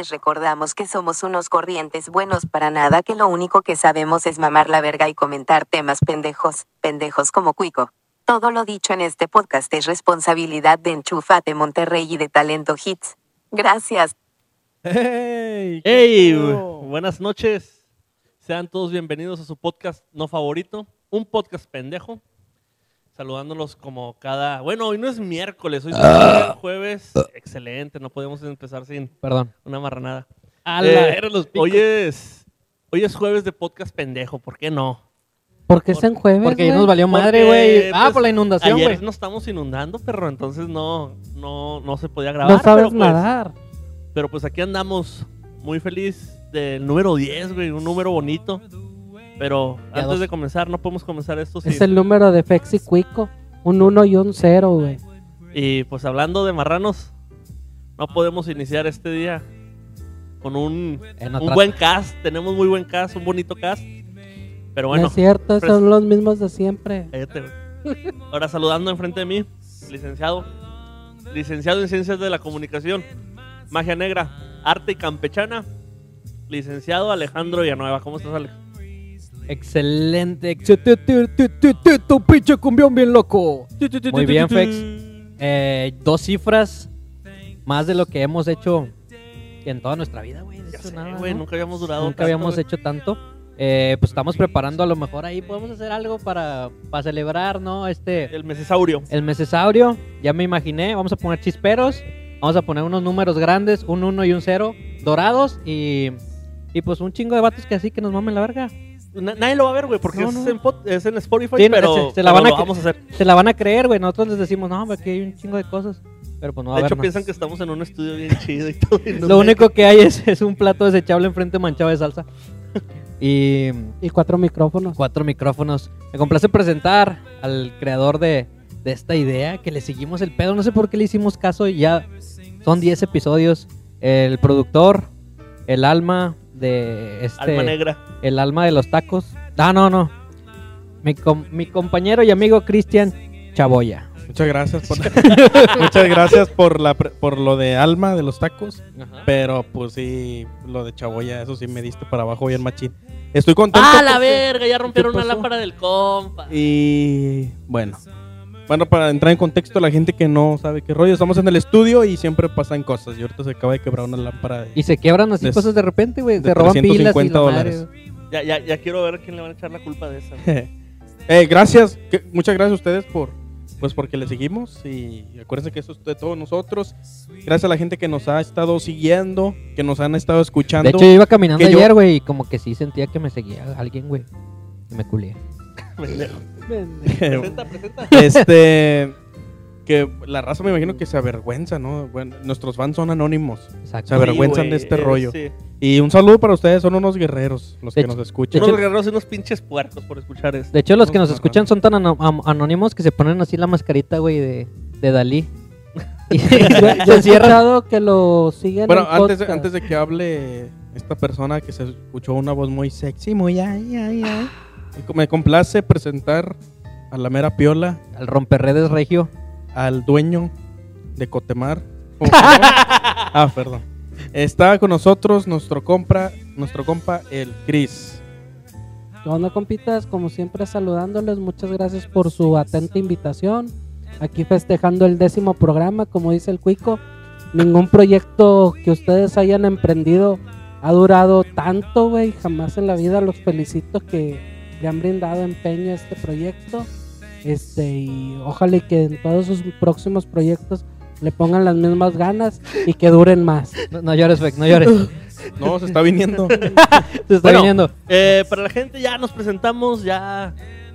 Les recordamos que somos unos corrientes buenos para nada que lo único que sabemos es mamar la verga y comentar temas pendejos, pendejos como cuico. Todo lo dicho en este podcast es responsabilidad de Enchufate Monterrey y de Talento Hits. Gracias. ¡Hey! Buenas noches. Sean todos bienvenidos a su podcast no favorito, un podcast pendejo. Saludándolos como cada. Bueno, hoy no es miércoles, hoy es jueves. Excelente, no podemos empezar sin Perdón. una marranada. A Eh, era los picos. hoy es. Hoy es jueves de podcast pendejo, ¿por qué no? ¿Por qué es en jueves? Porque ya güey? nos valió madre, güey. Ah, pues, por la inundación, Ayer güey. nos estamos inundando, perro, entonces no, no, no se podía grabar. No sabes pero, pues, nadar. Pero pues aquí andamos muy feliz del número 10, güey, un número bonito. Pero antes dos. de comenzar, no podemos comenzar esto sin... Es el número de Fexi Cuico. Un 1 y un 0, güey. Y pues hablando de marranos, no podemos iniciar este día con un, un buen cast. Tenemos muy buen cast, un bonito cast. Pero no bueno, es cierto, pres- son los mismos de siempre. cállate. Ahora saludando enfrente de mí, licenciado. Licenciado en Ciencias de la Comunicación, Magia Negra, Arte y Campechana. Licenciado Alejandro Villanueva. ¿Cómo estás, Alex? Excelente. Tu, pinche cumbión bien loco. Muy bien, Fex. Eh, dos cifras más de lo que hemos hecho en toda nuestra vida, güey. ¿no? nunca habíamos durado Nunca tanto, habíamos hecho tanto. Eh, pues estamos preparando a lo mejor ahí podemos hacer algo para, para celebrar, ¿no? Este El mesesaurio. el mesesaurio, ya me imaginé, vamos a poner chisperos, vamos a poner unos números grandes, un 1 y un 0, dorados y, y pues un chingo de vatos que así que nos mamen la verga. Na- nadie lo va a ver, güey, porque No, es. En pod- es en Spotify, Sí, pero, se- se la pero van a lo cre- vamos a hacer. Se la van a creer, güey, nosotros les decimos, no, aquí hay un chingo de cosas, pero pues no va de a hecho, piensan que estamos en un estudio bien chido y todo. y no Lo único que hay es, es un plato desechable enfrente manchado de salsa. y Y cuatro micrófonos. cuatro micrófonos. Me complace presentar al creador de, de esta idea, que le seguimos el pedo. No sé por qué le hicimos caso y ya son 10 episodios. El productor, el alma de este... Alma negra. El alma de los tacos. Ah, no, no. Mi, com- mi compañero y amigo Cristian Chaboya. Muchas gracias por muchas gracias por la pre- por lo de alma de los tacos, pero pues sí lo de chaboya eso sí me diste para abajo bien machín. Estoy contento. ¡Ah, la verga! Ya rompieron una lámpara del compa. Y bueno, bueno para entrar en contexto la gente que no sabe qué rollo, estamos en el estudio y siempre pasan cosas. Y ahorita se acaba de quebrar una lámpara. de- Y se quiebran así De- cosas de repente, güey. de Se roban pilas y la 350 madre, dólares. Ya, ya, ya quiero ver a quién le van a echar la culpa de esa. Eh, gracias, que- muchas gracias a ustedes por pues porque le seguimos y acuérdense que eso es de todos nosotros. Gracias a la gente que nos ha estado siguiendo, que nos han estado escuchando. De hecho, yo iba caminando ayer, güey, y como que sí sentía que me seguía alguien, güey. Y me culié. Presenta, presenta. este que la raza me imagino que se avergüenza, ¿no? Bueno, nuestros fans son anónimos. Exacto. Se avergüenzan Sí, de este eh, rollo. sí. Y un saludo para ustedes, son unos guerreros los De que hecho- nos escuchan. Unos guerreros y unos pinches puercos por escuchar esto. De hecho, los que nos escuchan son tan anónimos que se ponen así la mascarita, güey, de, de Dalí. Y Yo, se yo he encierran. escuchado que lo siguen Bueno, en antes de, antes de que hable esta persona que se escuchó una voz muy sexy, muy ay, ay, ay. Y Me complace presentar a la mera piola, Al romperredes regio. al dueño de Cotemar. ¿Cómo se llama? ah, perdón. Está con nosotros nuestro compra, nuestro compa el Chris. ¿Qué onda, compitas? Como siempre, saludándoles. Muchas gracias por su atenta invitación. Aquí festejando el décimo programa, como dice el Cuico. Ningún proyecto que ustedes hayan emprendido ha durado tanto, güey. Jamás en la vida los felicito que le han brindado empeño a este proyecto. Este, y ojalá y que en todos sus próximos proyectos le pongan las mismas ganas y que duren más. No, no llores, Fex, no llores. No, se está viniendo. Se está Bueno, viniendo. Eh, para la gente ya nos presentamos, ya...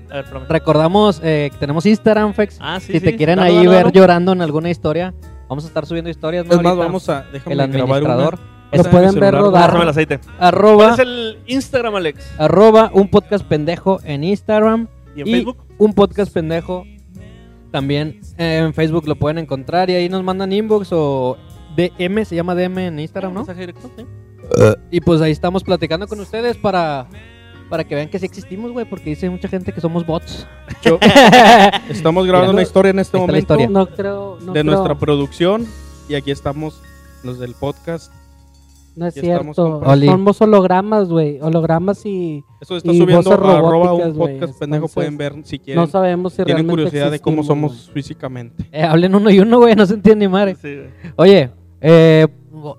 A ver. Recordamos eh, que tenemos Instagram, Fex. Ah, sí, si te quieren ahí ver llorando en alguna historia, vamos a estar subiendo historias. ¿no? Es más, Ahorita, vamos a déjame el grabar una. Lo pueden mi ver celular. rodar. Pásame el aceite. ¿Cuál Arroba, es el Instagram, Alex? arroba un podcast pendejo en Instagram. ¿Y en Y Facebook? un podcast pendejo. También eh, en Facebook lo pueden encontrar y ahí nos mandan inbox o DM, se llama DM en Instagram, ¿no? Mensaje directo, sí. Y pues ahí estamos platicando con ustedes para, para que vean que sí existimos, güey, porque dice mucha gente que somos bots. Yo- estamos grabando una historia en este Ahí está la momento historia. No creo, no de creo- nuestra producción y aquí estamos los del podcast. No es cierto. Somos hologramas, güey. Hologramas y Eso está Y subiendo voces a arroba robóticas, un güey, podcast pendejo. entonces, Pueden ver si quieren. no sabemos si Tienen curiosidad de cómo somos físicamente. Eh, hablen uno y uno, güey, no se entiende ni madre. Sí. Oye, eh,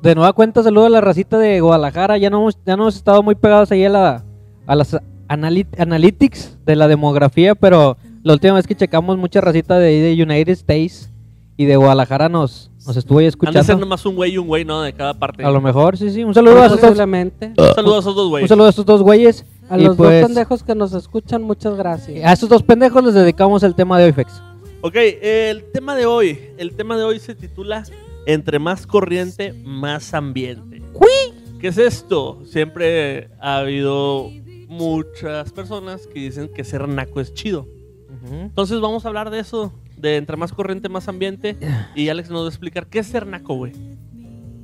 de nueva cuenta saludo a la racita de Guadalajara. Ya no hemos, ya no hemos estado muy pegados ahí a, la, a las analytics de la demografía, pero la última vez que checamos mucha racita de, ahí de United States y de Guadalajara nos, nos estuvo ahí Han de ser escuchando. nomás un güey y un güey, ¿no? De cada parte. A lo mejor, sí, sí. Un saludo a esos, dos- Posiblemente. Un saludo a esos dos un güeyes. saludo a estos dos güeyes. A y los pues, dos pendejos que nos escuchan, muchas gracias. A estos dos pendejos les dedicamos el tema de hoy, Fex. Ok, el tema de hoy. El tema de hoy se titula Entre más corriente, más ambiente. ¿Qué es esto? Siempre ha habido muchas personas que dicen que ser naco es chido. Entonces vamos a hablar de eso, de entre más corriente, más ambiente. Y Alex nos va a explicar qué es ser naco, güey.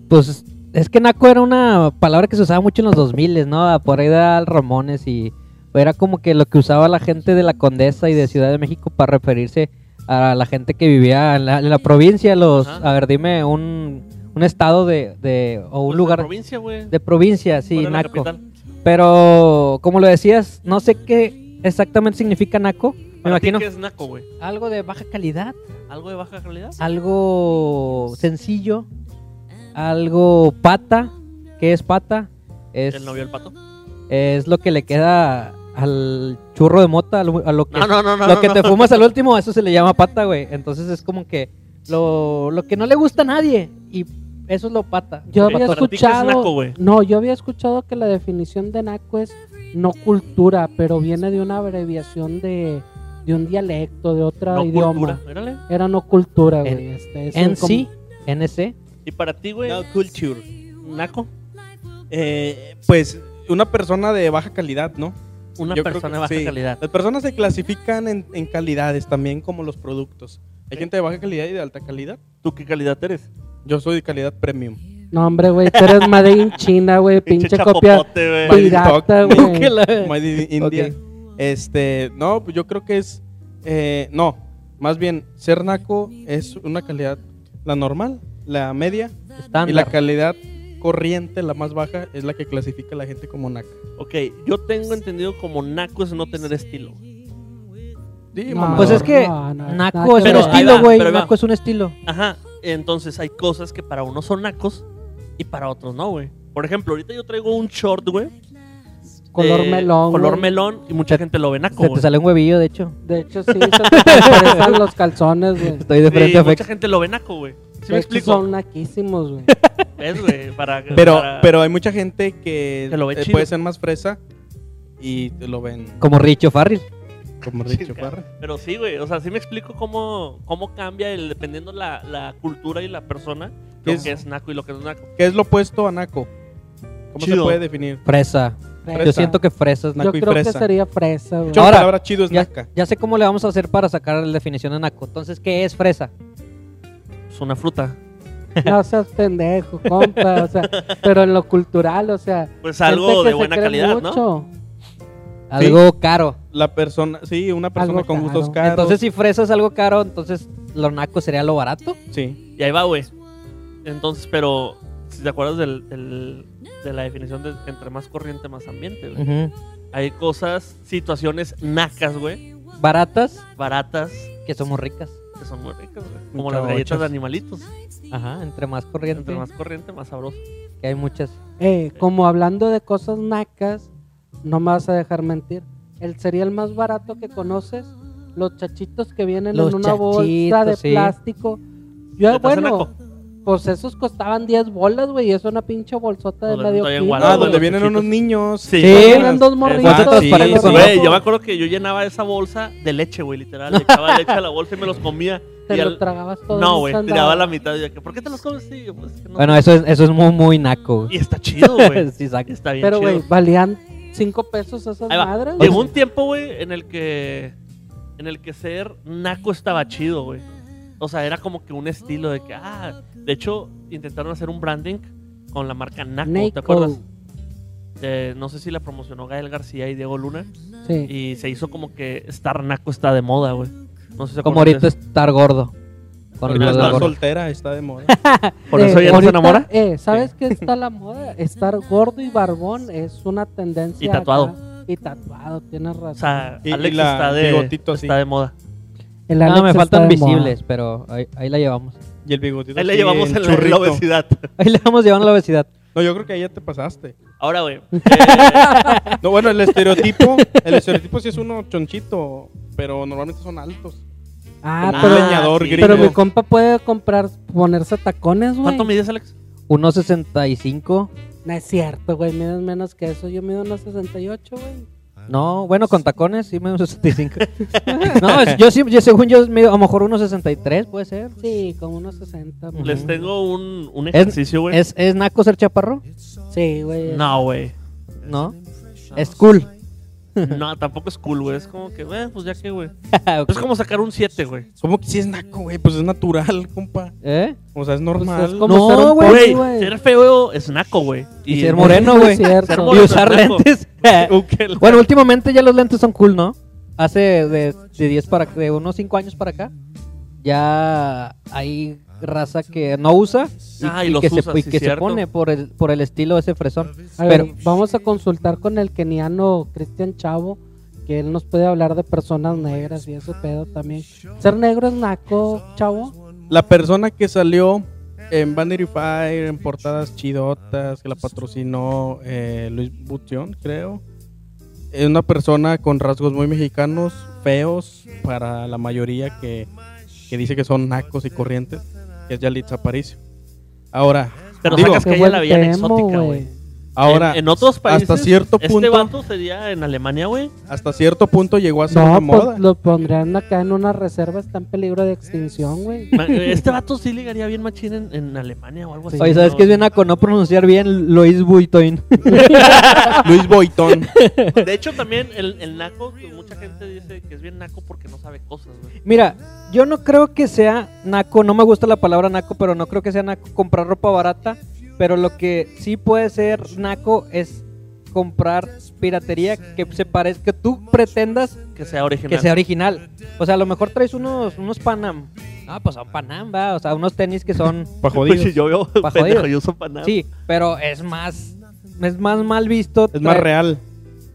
Pues es que naco era una palabra que se usaba mucho en los 2000, ¿no? Por ahí de Al Ramones y era como que lo que usaba la gente de la Condesa y de Ciudad de México para referirse a la gente que vivía en la, en la provincia. Los, Ajá. a ver, dime un, un estado de, de- o un Pues, de lugar provincia, güey. de provincia, sí, de naco. Pero como lo decías, no sé qué exactamente significa naco. Me Para ti, imagino ¿qué es naco, güey? algo de baja calidad, ¿Algo de baja calidad? algo sencillo, algo pata. ¿Qué es pata? Es, ¿El novio del pato? es lo que le queda al churro de mota, a lo, a lo que, No, no, no, no. lo no, que no. te fumas al último, eso se le llama pata, güey. Entonces es como que lo, lo que no le gusta a nadie y eso es lo pata. Yo Ok, había para ti, ¿qué es escuchado. naco, güey? no, yo había escuchado que la definición de naco es no cultura, pero viene de una abreviación de, de un dialecto, de otro No idioma. cultura. Era no cultura, En- güey. Este, En como- sí, NC. ¿Y para ti, güey? No culture. ¿Naco? Eh, pues una persona de baja calidad, ¿no? Una Yo persona que de baja sí. calidad. Las personas se clasifican en, en calidades también como los productos. Hay Sí. gente de baja calidad y de alta calidad. ¿Tú qué calidad eres? Yo soy de calidad premium. No, hombre, güey, tú eres Made in China, güey. Pinche copia pirata, güey. Made in India. Este, no, pues yo creo que es, eh, no, más bien, ser naco es una calidad, la normal, la media, y la calidad corriente, la más baja, es la que clasifica a la gente como naca. Ok, yo tengo entendido como naco es no tener estilo. Sí, No, mamador. Pues es que No, no, Naco es un estilo, güey. Naco es un estilo. Ajá, entonces hay cosas que para unos son nacos y para otros no, güey. Por ejemplo, ahorita yo traigo un short, güey. Color melón. Color güey. melón y mucha gente lo ve naco, Se te güey. sale un huevillo, de hecho. De hecho, sí, se te interesan los calzones, güey. Estoy de Sí, frente a mucha Fex. gente lo ve naco, güey. ¿Sí De me hecho, explico? son naquísimos, güey. ¿Ves, güey? Para, Pero, para- pero hay mucha gente que, Que lo ve eh, chido. puede ser más fresa y te lo ven Como Richo Farrell. como Sí, Richo. Parra. Pero sí, güey. O sea, sí me explico cómo, cómo cambia el, dependiendo la, la cultura y la persona lo que es naco y lo que no es naco. ¿Qué es lo opuesto a naco? ¿Cómo se puede definir? Fresa. Fresa. Yo siento que fresa es Yo naco. y creo que fresa. sería fresa, güey. Yo Ahora, la palabra chido es Ya, naca. ya sé cómo le vamos a hacer para sacar la definición de naco. Entonces, ¿qué es fresa? Es una fruta. No seas pendejo, compa. O sea, pero en lo cultural, o sea. Pues algo que de buena calidad, ¿no? mucho. Algo caro. La persona, sí, una persona Algo con caro. gustos caros. Entonces, si fresa es algo caro, entonces lo naco sería lo barato. sí. Y ahí va, güey. Entonces, pero si te acuerdas del, del- de la definición de entre más corriente, más ambiente, güey. Hay cosas, situaciones nacas, güey. Baratas, Baratas, que somos ricas. que son muy ricas, güey. Como las galletas de animalitos. Ajá, entre más corriente, Entre más corriente, más sabroso. que hay muchas. Eh, como hablando de cosas nacas, no me vas a dejar mentir. El cereal más barato que conoces, los chachitos que vienen Los en una bolsa de sí. plástico. Yo, ¿Se te hace bueno? Pues esos costaban 10 bolas, güey, y es una pinche bolsota de medio kilo. Ah, donde vienen chiquitos. unos niños. Sí. Sí, Eran dos morritos. Sí. Güey, yo me acuerdo que yo llenaba esa bolsa de leche, güey, literal. Le echaba leche a la bolsa y me los comía. Te y lo al- tragabas todo. No, güey, tiraba la mitad. Y yo, ¿por qué te los comes? Sí, pues, es que no Bueno, eso es, eso es muy, muy naco. Y está chido, güey. sí, saca. Está bien Pero, chido. güey, valían 5 pesos esas madres. Llegó un tiempo, güey, en el que en el que ser naco estaba chido, güey. O sea, era como que un estilo de que, ah, de hecho, intentaron hacer un branding con la marca Naco, ¿te acuerdas? Eh, no sé si la promocionó Gael García y Diego Luna. Sí. Y se hizo como que estar naco está de moda, güey. No sé si se Como ahorita estar gordo. Con el gordo gordo. soltera, está de moda. eso. Por Eh, eso ya no se enamora. Eh, ¿sabes qué está la moda? Estar gordo y barbón es una tendencia. Y tatuado. acá. Y tatuado, tienes razón. O sea, Y- y Alex la está, de, está de moda. El No, Alex me faltan moda. visibles, pero ahí, ahí la llevamos. Y el bigotito Ahí le llevamos el en la, obesidad. Ahí le vamos llevando la obesidad. No, yo creo que ahí ya te pasaste. Ahora, güey. eh, No, bueno, el estereotipo, el estereotipo sí es uno chonchito, pero normalmente son altos. Ah, Como un pero, leñador sí. gringo. pero mi compa puede comprar, ponerse tacones, güey. ¿Cuánto mides, Alex? 1.65. No es cierto, güey. Mides menos que eso. Yo mido unos 68, güey. No, bueno, con tacones sí me 65. no, es- yo sí, yo, según yo, mido a lo mejor 1.63 puede ser. Sí, como unos 60. güey. Les tengo un, un Es- ejercicio, güey. ¿Es, ¿Es naco ser chaparro? Sí, güey. No, güey. No. Es cool. No, tampoco es cool, güey. Es como que, eh, pues ya que, güey. Es como sacar un 7, güey. ¿Cómo que si es naco, güey? Pues es natural, compa. ¿Eh? O sea, es Pues normal. es como No, güey. ser feo es naco, güey. Y, ser moreno, no güey. es cierto. Ser Y usar lentes. Ok, bueno, últimamente ya los lentes son cool, ¿no? Hace de, de 10 para de unos 5 años para acá. Ya hay raza que no usa y, Ah, y y los que, se, usa, y sí, que se cierto. pone por el, por el estilo ese fresón. A ver, Pero- vamos a consultar con el keniano Cristian Chavo, que él nos puede hablar de personas negras y ese pedo también. ¿Ser negro es naco, Chavo? La persona que salió en Vanity Fair, en portadas chidotas, que la patrocinó eh, Luis Bución, creo. Es una persona con rasgos muy mexicanos, feos para la mayoría que, que dice que son nacos y corrientes, que es Yalitza Aparicio. Ahora, Pero digo, sacas que ella la veían exótica, güey. Ahora en, en otros países, hasta cierto este punto, vato sería en Alemania, güey. hasta cierto punto llegó a ser No, una pues moda. lo pondrían acá en una reserva, está en peligro de extinción, güey. Ma- Este vato sí ligaría bien machín en, en Alemania o algo así. Oye, ¿sabes ¿no? qué es bien naco? No pronunciar bien Lois Buitoin. Luis Boitón. De hecho, también el, el naco, mucha gente dice que es bien naco porque no sabe cosas, güey. Mira, yo no creo que sea naco, no me gusta la palabra naco, pero no creo que sea naco comprar ropa barata. Pero lo que sí puede ser naco es comprar piratería que se parezca, que tú pretendas Que sea original. que sea original. O sea, a lo mejor traes unos, unos Panam. Ah, pues son Panam, va. O sea, unos tenis que son. Pa' Pues yo veo Pa' pendejo, jodidos. yo uso para nada. Sí, pero es más. Es más mal visto. Es más real.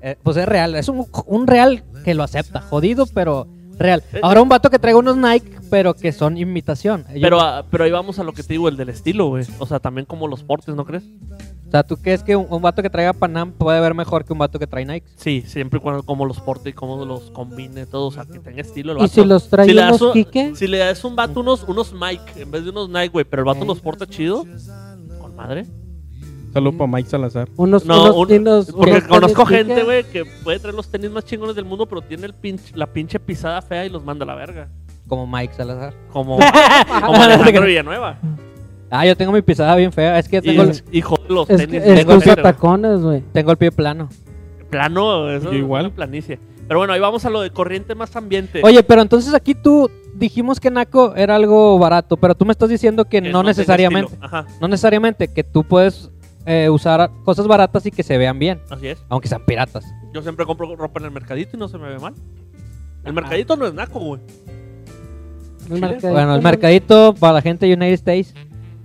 Eh, pues es real, es un, un real que lo acepta, jodido, pero real. Eh, Ahora un vato que traiga unos Nike, pero que son imitación. Yo- Pero, ah, pero ahí vamos a lo que te digo, el del estilo, güey. O sea, también como los portes, ¿no crees? o sea, ¿tú crees que un, un vato que traiga Panam puede ver mejor que un vato que trae Nike? Sí, siempre y cuando como los porte y cómo los combine, todo, o sea, que tenga estilo el ¿Y vato. si los trae le das unos un- Kike? Si le das un vato unos, unos Mike en vez de unos Nike, güey, pero el vato Ok. los porta chido, con madre. Saludos para Mike Salazar. Unos, No, unos, un- unos- porque conozco gente, güey, que puede traer los tenis más chingones del mundo, pero tiene el pinche, la pinche pisada fea y los manda a la verga. Como Mike Salazar. Como, como Alejandro Villanueva. Ah, yo tengo mi pisada bien fea. Es que Y tengo, el hijo de los Es, tenis. es tengo que el usa pie- tacones, güey. tengo el pie plano. Plano, eso Yo igual. planicie. Pero bueno, ahí vamos a lo de corriente más ambiente. Oye, pero entonces aquí tú dijimos que Naco era algo barato, pero tú me estás diciendo que, Que no, necesariamente. Ajá, No necesariamente, que tú puedes eh, usar cosas baratas y que se vean bien, así es. aunque sean piratas. Yo siempre compro ropa en el mercadito y no se me ve mal. El mercadito no es naco, güey. El mercadito, Bueno, el mercadito para la gente de United States,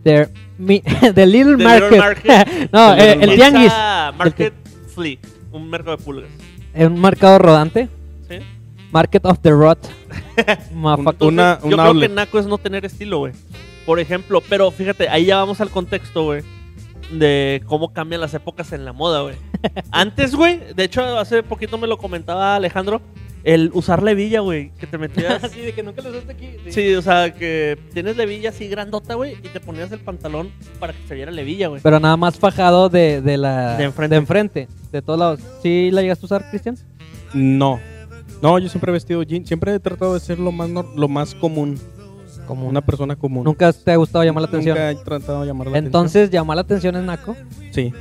the, mi- the Little The Market. Little Market. no, The eh, Little el tianguis, Market Flea, un mercado de pulgas. es un mercado rodante. ¿sí? Market of the Rot. Una- yo creo outlet. que naco es no tener estilo, güey. Por ejemplo, pero fíjate, ahí ya vamos al contexto, güey. De cómo cambian las épocas en la moda, güey. Antes, güey, de hecho, hace poquito me lo comentaba Alejandro, el usar levilla, güey, que te metías... Sí, de que nunca lo usaste aquí. Sí, o sea, que tienes levilla así grandota, güey, y te ponías el pantalón para que se viera levilla, güey. Pero nada más fajado de, de la De enfrente. de enfrente, de todos lados. ¿Sí la llegaste a usar, Cristian? No. No, yo siempre he vestido jean. Siempre he tratado de ser lo más, nor- lo más común. Como Una persona común. Nunca te ha gustado llamar la atención. Nunca he tratado de llamar la Entonces, llamar la atención es naco. atención. Sí.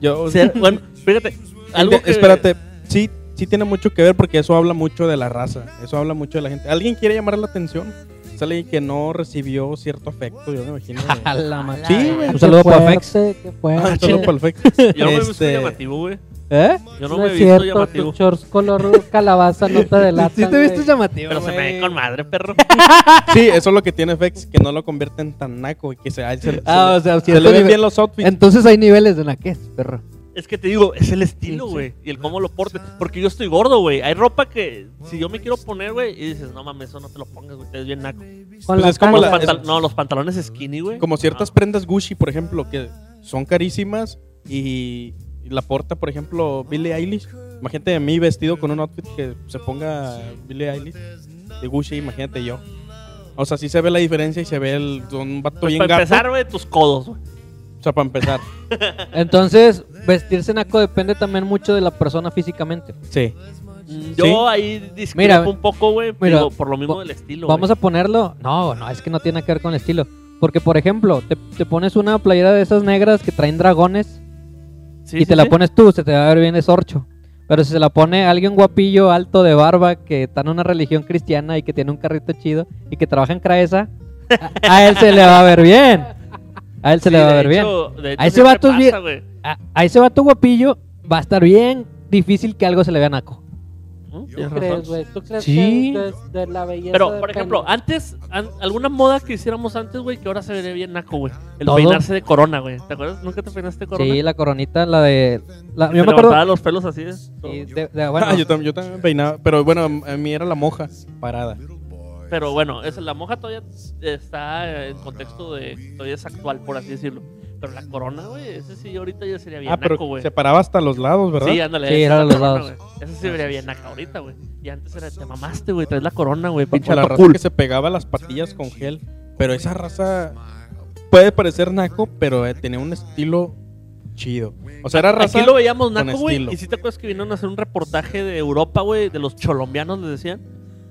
Yo, O sea, bueno, fíjate, algo De- que... Espérate, sí, sí tiene mucho que ver porque eso habla mucho de la raza. Eso habla mucho de la gente. ¿Alguien quiere llamar la atención? Es alguien que no recibió cierto afecto, yo me imagino. la. Sí, güey. Un saludo para Fex. Ah, solo para el Fex. Yo no me Este, llamativo, güey. ¿Eh? Yo no, no me he visto cierto, llamativo. tu shorts color calabaza no te delatan. Sí te viste llamativo, Pero se me ve con madre, perro. Sí, eso es lo que tiene Fex, que no lo convierten tan naco y que se, se, se- Ah, o sea, se le ven nivel. bien los outfits. Entonces hay niveles de naquez, perro. Es que te digo, es el estilo, güey. Y el cómo lo porte. Porque yo estoy gordo, güey. Hay ropa que si yo me quiero poner, güey, y dices, no mames, eso no te lo pongas, güey. Te ves bien naco. Pues es como Los la- No, los pantalones skinny, güey. Como ciertas prendas Gucci, por ejemplo, que son carísimas y la porta, por ejemplo, Billie Eilish. Imagínate a mí vestido con un outfit que se ponga Billie Eilish de Gucci, imagínate yo. O sea, sí se ve la diferencia y se ve el, un vato Pues bien para gato. empezar, güey, tus codos, güey. O sea, para empezar. Entonces, vestirse naco depende también mucho de la persona físicamente. Sí. Mm, Yo Sí. ahí discrepo Mira, un poco, güey, por lo mismo del estilo. Vamos a ponerlo. No, no, es que no tiene que ver con el estilo. Porque, por ejemplo, te, te pones una playera de esas negras que traen dragones Sí, y sí, te la pones tú, se te va a ver bien de sorcho. Pero si se la pone alguien guapillo, alto, de barba, que está en una religión cristiana y que tiene un carrito chido y que trabaja en Craesa, a, a él se le va a ver bien. A él se le va a ver bien. hecho- de hecho A ese siempre vato es pasa, bien- güey. A, a ese vato guapillo va a estar bien difícil que algo se le vea naco. ¿Tú Tienes crees, razón. güey? ¿Tú crees Sí. que de, de la belleza Pero, por ejemplo, antes, an- alguna moda que hiciéramos antes, güey, que ahora se vería bien naco, güey. El Todo. peinarse de corona, güey. ¿Te acuerdas? ¿Nunca te peinaste de corona? Sí, la coronita, la de... la- yo me acuerdo... los pelos así. ¿eh? Sí, de- de- bueno, Ah, yo, tam- yo también peinaba. Pero bueno, a mí era la moja parada. Pero bueno, esa, la moja todavía está en contexto de. Todavía es actual, por así decirlo. Pero la corona, güey, ese sí ahorita ya sería bien ah, pero naco, güey. se paraba hasta los lados, ¿verdad? Sí, ándale. Sí, era la los corona, lados. güey. Esa sí sería bien naca ahorita, güey. Y antes era, te mamaste, güey, traes la corona, güey, pinche la raza cool. que se pegaba las patillas con gel. Pero esa raza puede parecer naco, pero eh, tenía un estilo chido. O sea, era raza. Aquí lo veíamos naco, güey. Y si te acuerdas que vinieron a hacer un reportaje de Europa, güey, de los cholombianos, les decían.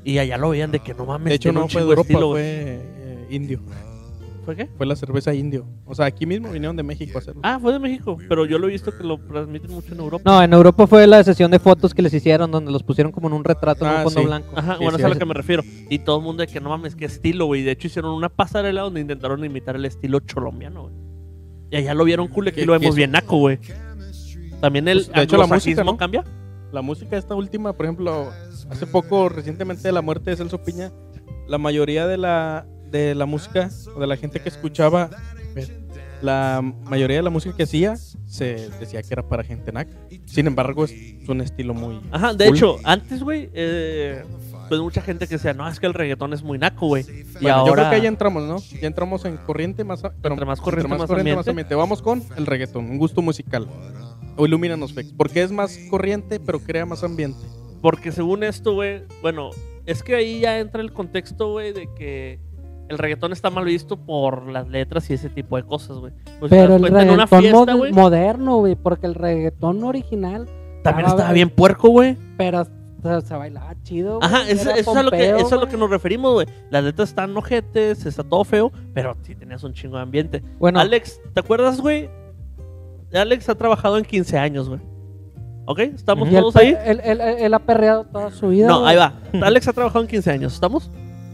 Y allá lo veían de que no mames, De hecho, no un fue de de Europa, estilo, fue eh, indio. ¿Fue qué? Fue la cerveza indio. O sea, aquí mismo vinieron de México a hacerlo. Ah, fue de México. Pero yo lo he visto que lo transmiten mucho en Europa. No, en Europa fue la sesión de fotos que les hicieron donde los pusieron como en un retrato en Ah, un fondo sí. blanco. Ajá, Sí, bueno, sí, eso es a lo sí. que me refiero. Y todo el mundo de que no mames, qué estilo, güey. De hecho, hicieron una pasarela donde intentaron imitar el estilo cholombiano, güey. Y allá lo vieron cool, y aquí ¿Qué- lo vemos es? bien naco, güey. También el Pues, de hecho, la música, anglosajismo ¿no? cambia. La música esta última, por ejemplo, hace poco, recientemente de la muerte de Celso Piña, la mayoría de la, de la música, o de la gente que escuchaba, la mayoría de la música que hacía, se decía que era para gente naca. Sin embargo, es un estilo muy... Ajá, de Cool. hecho, antes, güey, eh, pues mucha gente que decía, no, es que el reggaetón es muy naco, güey. Y Bueno, ahora... Yo creo que ahí ya entramos, ¿no? Ya entramos en corriente más... a- pero Entre más corriente, más corriente, ambiente. ambiente. Vamos con el reggaetón, un gusto musical. O ilumínanos, Fex. Porque es más corriente, pero crea más ambiente. Porque según esto, güey, bueno, es que ahí ya entra el contexto, güey, de que el reggaetón está mal visto por las letras y ese tipo de cosas, güey. Pues, Pero el cuenta, en una reggaetón fiesta, mod- güey, moderno, güey, porque el reggaetón original también estaba- estaba bien puerco, güey. pero se, se bailaba chido. Ajá, eso, es a lo que, eso es a lo que nos referimos, güey. Las letras están ojetes, está todo feo, pero sí tenías un chingo de ambiente. Bueno, Alex, ¿te acuerdas, güey? Alex ha trabajado en 15 años, güey. ¿Ok? ¿Estamos todos ahí? Él, él- él- él ha perreado toda su vida. No, ahí va. Alex ha trabajado en 15 años, ¿estamos?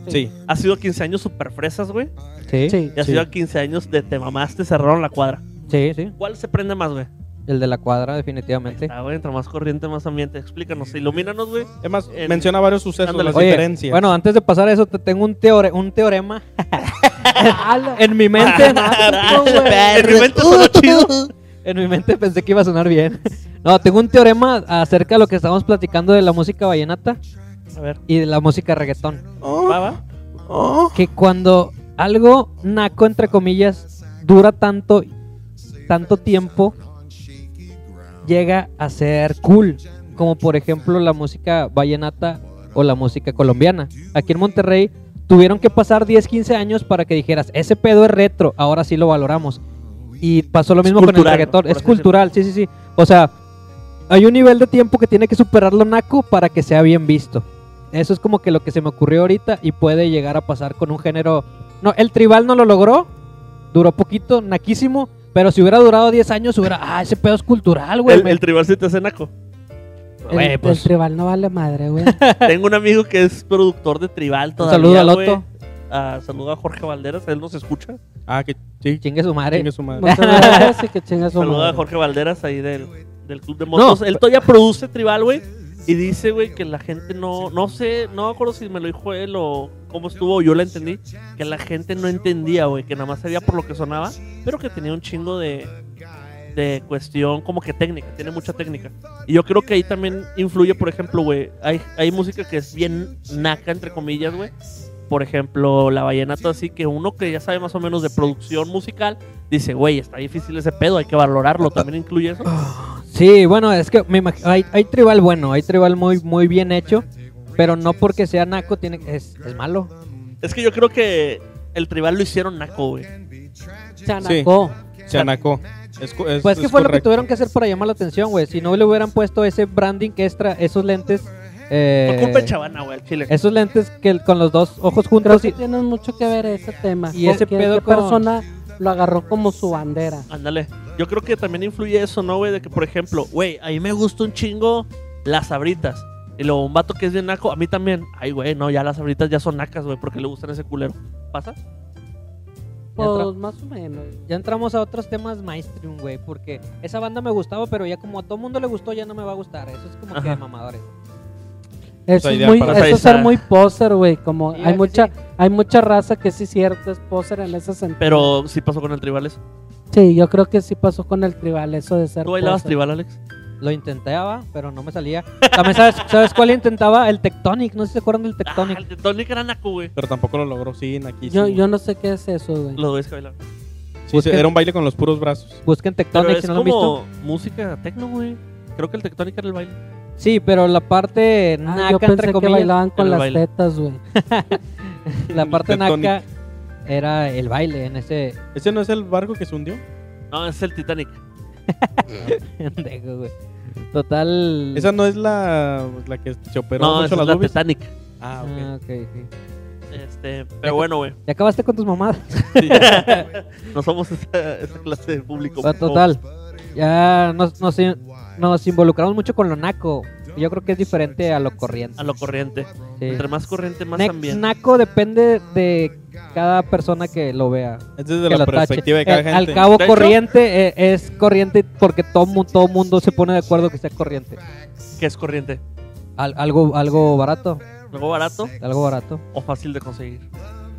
Sí. Ha sido 15 años super fresas, güey. sí, sí, Sí. Y ha Sí. sido 15 años de te mamaste, cerraron la cuadra. sí, ¿Cuál se prende más, güey? El de la cuadra, definitivamente. Ah, güey, entre más corriente, más ambiente. Explícanos, ilumínanos, güey. Es más, En- menciona varios sucesos, Ándale. las Oye, diferencias. bueno, antes de pasar a eso, te tengo un, teore- un teorema en mi mente. En mi mente sonó chido. En mi mente pensé que iba a sonar bien. No, tengo un teorema acerca de lo que estábamos platicando de la música vallenata A ver, y de la música reggaetón. Oh, va, va. oh. Que cuando algo naco, entre comillas, dura tanto, tanto tiempo, llega a ser cool. Como por ejemplo la música vallenata o la música colombiana. Aquí en Monterrey tuvieron que pasar 10, 15 años para que dijeras, ese pedo es retro, ahora sí lo valoramos. Y pasó lo mismo con el reggaetón. Es cultural, sí, sí, sí. O sea, hay un nivel de tiempo que tiene que superar lo naco para que sea bien visto. Eso es como que lo que se me ocurrió ahorita y puede llegar a pasar con un género. No, el tribal no lo logró. Duró poquito, naquísimo. Pero si hubiera durado 10 años, hubiera. Ah, ese pedo es cultural, güey. El, el tribal sí te hace naco. El, Güey, pues, el tribal no vale madre, güey. tengo un amigo que es productor de Tribal todavía, saludo a güey. Loto. Ah, saludo a Jorge Valderas, él nos escucha. Ah, que sí. Chingue su madre. Chingue su madre. Y que chingas su Saludo a. Jorge Valderas ahí del, del Club de Motos. él todavía produce Tribal, güey. Y dice, güey, que la gente no, no sé, no me acuerdo si me lo dijo él o cómo estuvo, yo la entendí, que la gente no entendía, güey, que nada más sabía por lo que sonaba, pero que tenía un chingo de, de cuestión como que técnica, tiene mucha técnica. Y yo creo que ahí también influye, por ejemplo, güey, hay, hay música que es bien naca, entre comillas, güey. Por ejemplo, la vallenata así que uno que ya sabe más o menos de producción musical, dice, güey, está difícil ese pedo, hay que valorarlo, también incluye eso. Sí, bueno, es que me hay, hay tribal bueno, hay tribal muy, muy bien hecho, pero no porque sea naco tiene es, es malo. Es que yo creo que el tribal lo hicieron naco, güey. Se anacó. Es, co- es- Pues es que fue lo que tuvieron que hacer para llamar la atención, güey. Si no le hubieran puesto ese branding que extra, esos lentes, eh, Por culpa de Chavana, güey, al chile. esos lentes que con los dos ojos Creo juntos que y, tiene mucho que ver ese tema. Y ese pedo con- persona lo agarró como su bandera. Ándale. Yo creo que también influye eso, ¿no, güey? De que, por ejemplo, güey, a mí me gusta un chingo las sabritas. Y luego un vato que es bien naco, a mí también. Ay, güey, no, ya las sabritas ya son nacas, güey, porque le gustan ese culero. ¿Pasa? Pues más o menos. ya entramos a otros temas mainstream, güey, porque esa banda me gustaba, pero ya como a todo mundo le gustó, ya no me va a gustar. Eso es como que de mamadores. Eso es muy, para eso es ser muy poser, güey. Como Sí, hay ¿a que mucha, sí? hay mucha raza que sí cierto es poser en ese sentido. Pero sí pasó con el tribal eso. Sí, yo creo que sí pasó con el tribal, eso de ser ¿Tú bailabas poser. tribal, Alex? Lo intentaba, pero no me salía. También sabes, ¿sabes cuál intentaba? El Tectonic, no sé si se acuerdan del Ah, Tectonic. el Tectonic era naco, güey. Pero tampoco lo logró, sí, aquí Yo, yo no sé qué es eso, güey. Lo ves que bailar. Sí, era un baile con los puros brazos. Busquen Pero Tectonic es si no lo han visto. como música tecno, güey. Creo que el Tectonic era el baile. Sí, pero la parte Ah, naca, yo pensé entre que comillas, bailaban con las baile. tetas, güey. la parte naca era el baile en ese ¿Ese no es el barco que se hundió? No, es el Titanic. pendejo, güey. Total. Esa no es la, la que se operó No, mucho esa es las la boobies. Titanic. Ah, ok. Ah, ok, sí. Este, pero bueno, güey. ¿Ya acabaste con tus mamadas? Sí. no somos esa, esa clase de público. Ah, total. Ya nos, nos, nos involucramos mucho con lo naco. Yo creo que es diferente a lo corriente. A lo corriente. sí. Entre más corriente, más Ne- ambiente. naco depende de cada persona que lo vea. Es desde la lo tache. perspectiva de cada Eh, gente. Al cabo, De hecho- corriente eh, es corriente porque todo, todo mundo se pone de acuerdo que sea corriente. ¿Qué es corriente? Al- algo, algo barato. ¿Algo barato Algo barato. o fácil de conseguir?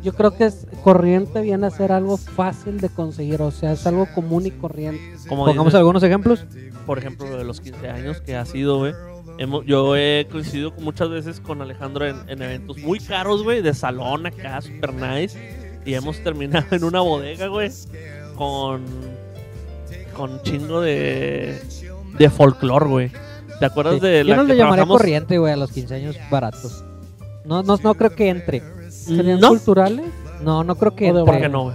Yo creo que es corriente viene a ser algo fácil de conseguir, o sea, es algo común y corriente. Como Pongamos dices, algunos ejemplos. por ejemplo, lo de los 15 años que ha sido, güey. Hemos- yo he coincidido muchas veces con Alejandro en, en eventos muy caros, güey, de salón acá, super nice. Y hemos terminado en una bodega, güey, con, con chingo de, de folclore, güey. ¿Te acuerdas Sí. de Yo la no que le llamaría trabajamos? corriente, güey, a los 15 años baratos. No, no, no creo que entre. ¿Serían No, culturales? No, no creo que. ¿por qué no?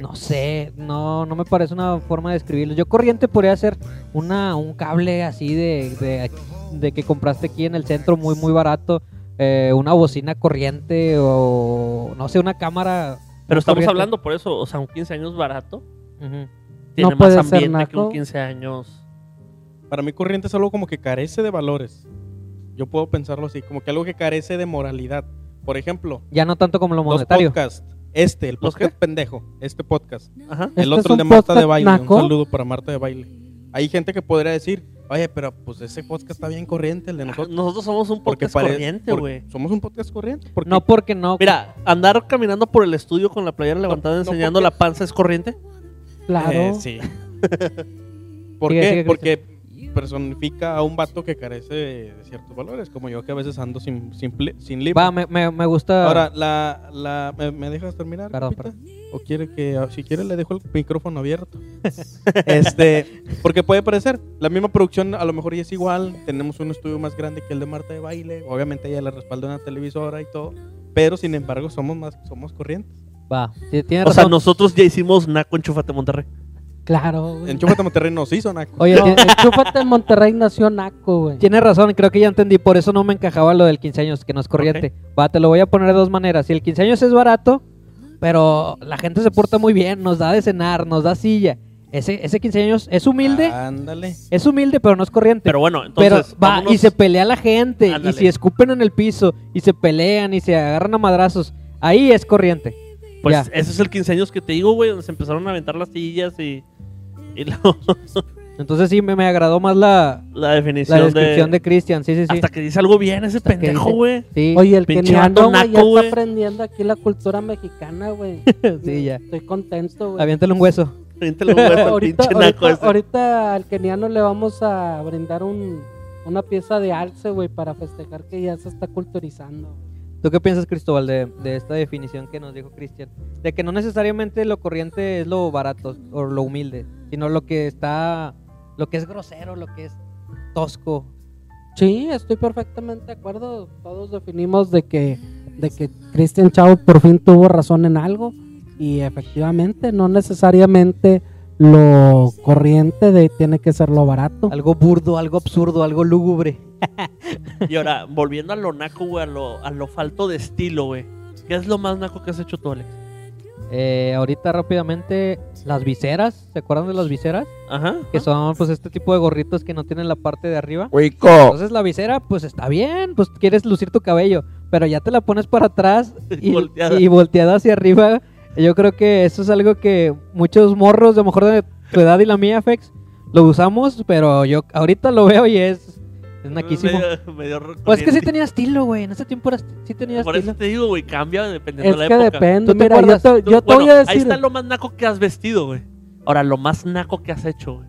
No sé, no, no me parece una forma de describirlo. Yo corriente podría ser una, un cable así de, de, de que compraste aquí en el centro muy, muy barato. eh, una bocina corriente o no sé, una cámara. Pero estamos corriente. hablando por eso, o sea, un 15 años barato tiene No puede más ser ambiente que un naco. 15 años. Para mí corriente es algo como que carece de valores. Yo puedo pensarlo así, como que algo que carece de moralidad. Por ejemplo, Ya no tanto como lo los podcasts. Este, el ¿Los podcast pendejo. Este podcast. Ajá. ¿Este el es otro el de Marta de Baile. naco? Un saludo para Marta de Baile. Hay gente que podría decir, oye, pero pues ese podcast está bien corriente, el de nosotros. Nosotros somos un podcast pare- corriente, güey. Somos un podcast corriente. No porque no. Mira, andar caminando por el estudio con la playera levantada no, enseñando porque- la panza es corriente. Claro. Eh, sí. ¿Por Sigue, qué? sigue, Porque personifica a un vato que carece de ciertos valores, como yo que a veces ando sin, sin, sin libro. Va, me, me, me gusta. Ahora, la, la, ¿me, me dejas terminar? Perdón, compita? ¿O quiere que, si quiere le dejo el micrófono abierto? este, porque puede parecer, la misma producción a lo mejor ya es igual, tenemos un estudio más grande que el de Marta de Baile, obviamente ella le respalda una televisora y todo, pero sin embargo somos más, somos corrientes. Va, sí, tienes O sea, razón. nosotros ya hicimos Naco Enchúfate Monterrey. Claro, güey. En Chúpate Monterrey nos hizo Naco. Oye, No, el Chúpate en Monterrey nació Naco, güey. Tienes razón, creo que ya entendí, por eso no me encajaba lo del 15 años, que no es corriente. Va, te lo voy a poner de dos maneras. Si el 15 años es barato, pero la gente se porta muy bien, nos da de cenar, nos da silla. Ese, ese 15 años es humilde, Ándale. es humilde, pero no es corriente. Pero bueno, Pero entonces. va vámonos- y se pelea la gente, Ándale. y si escupen en el piso, y se pelean, y se agarran a madrazos, ahí es corriente. Pues ya. ese es el 15 años que te digo, güey, donde se empezaron a aventar las sillas y. Y luego, Entonces sí, me, me agradó más la, la definición la descripción de Cristian, sí, sí, sí. Hasta que dice algo bien ese Hasta pendejo, güey. Sí, Oye, el keniano, güey, ya está aprendiendo aquí la cultura mexicana, güey. sí, ya. Estoy contento, güey. Aviéntale un hueso. Ahorita lo voy a hacer, ahorita, pinche naco ahorita, ese. ahorita al keniano le vamos a brindar un, una pieza de alce, güey, para festejar que ya se está culturizando. ¿Tú qué piensas, Cristóbal, de, de esta definición que nos dijo Cristian? De que no necesariamente lo corriente es lo barato o lo humilde, sino lo que está, lo que es grosero, lo que es tosco. Sí, estoy perfectamente de acuerdo. Todos definimos de que, de que Cristian Chavo por fin tuvo razón en algo. Y efectivamente, no necesariamente lo corriente de, tiene que ser lo barato. Algo burdo, algo absurdo, algo lúgubre. Y ahora, volviendo a lo naco, güey, a lo, a lo falto de estilo, güey. ¿Qué es lo más naco que has hecho tú, Alex? Eh, ahorita rápidamente, las viseras, ¿se acuerdan de las viseras? Ajá. Que son pues este tipo de gorritos que no tienen la parte de arriba. Cuico. Entonces la visera, pues está bien, pues quieres lucir tu cabello, pero ya te la pones para atrás y, Volteada. y volteada hacia arriba. Yo creo que eso es algo que muchos morros, de lo mejor de tu edad y la mía, Fex, lo usamos, pero yo ahorita lo veo y es, es naquísimo. Medio, medio Pues es que sí tenía estilo, güey. En ese tiempo era, sí tenía Por eso estilo. te digo, güey, cambia dependiendo Es de la que época. depende. ¿Tú te Mira, yo te, Tú- yo te bueno, voy a Ahí decir. está lo más naco que has vestido, güey. Ahora, lo más naco que has hecho, güey.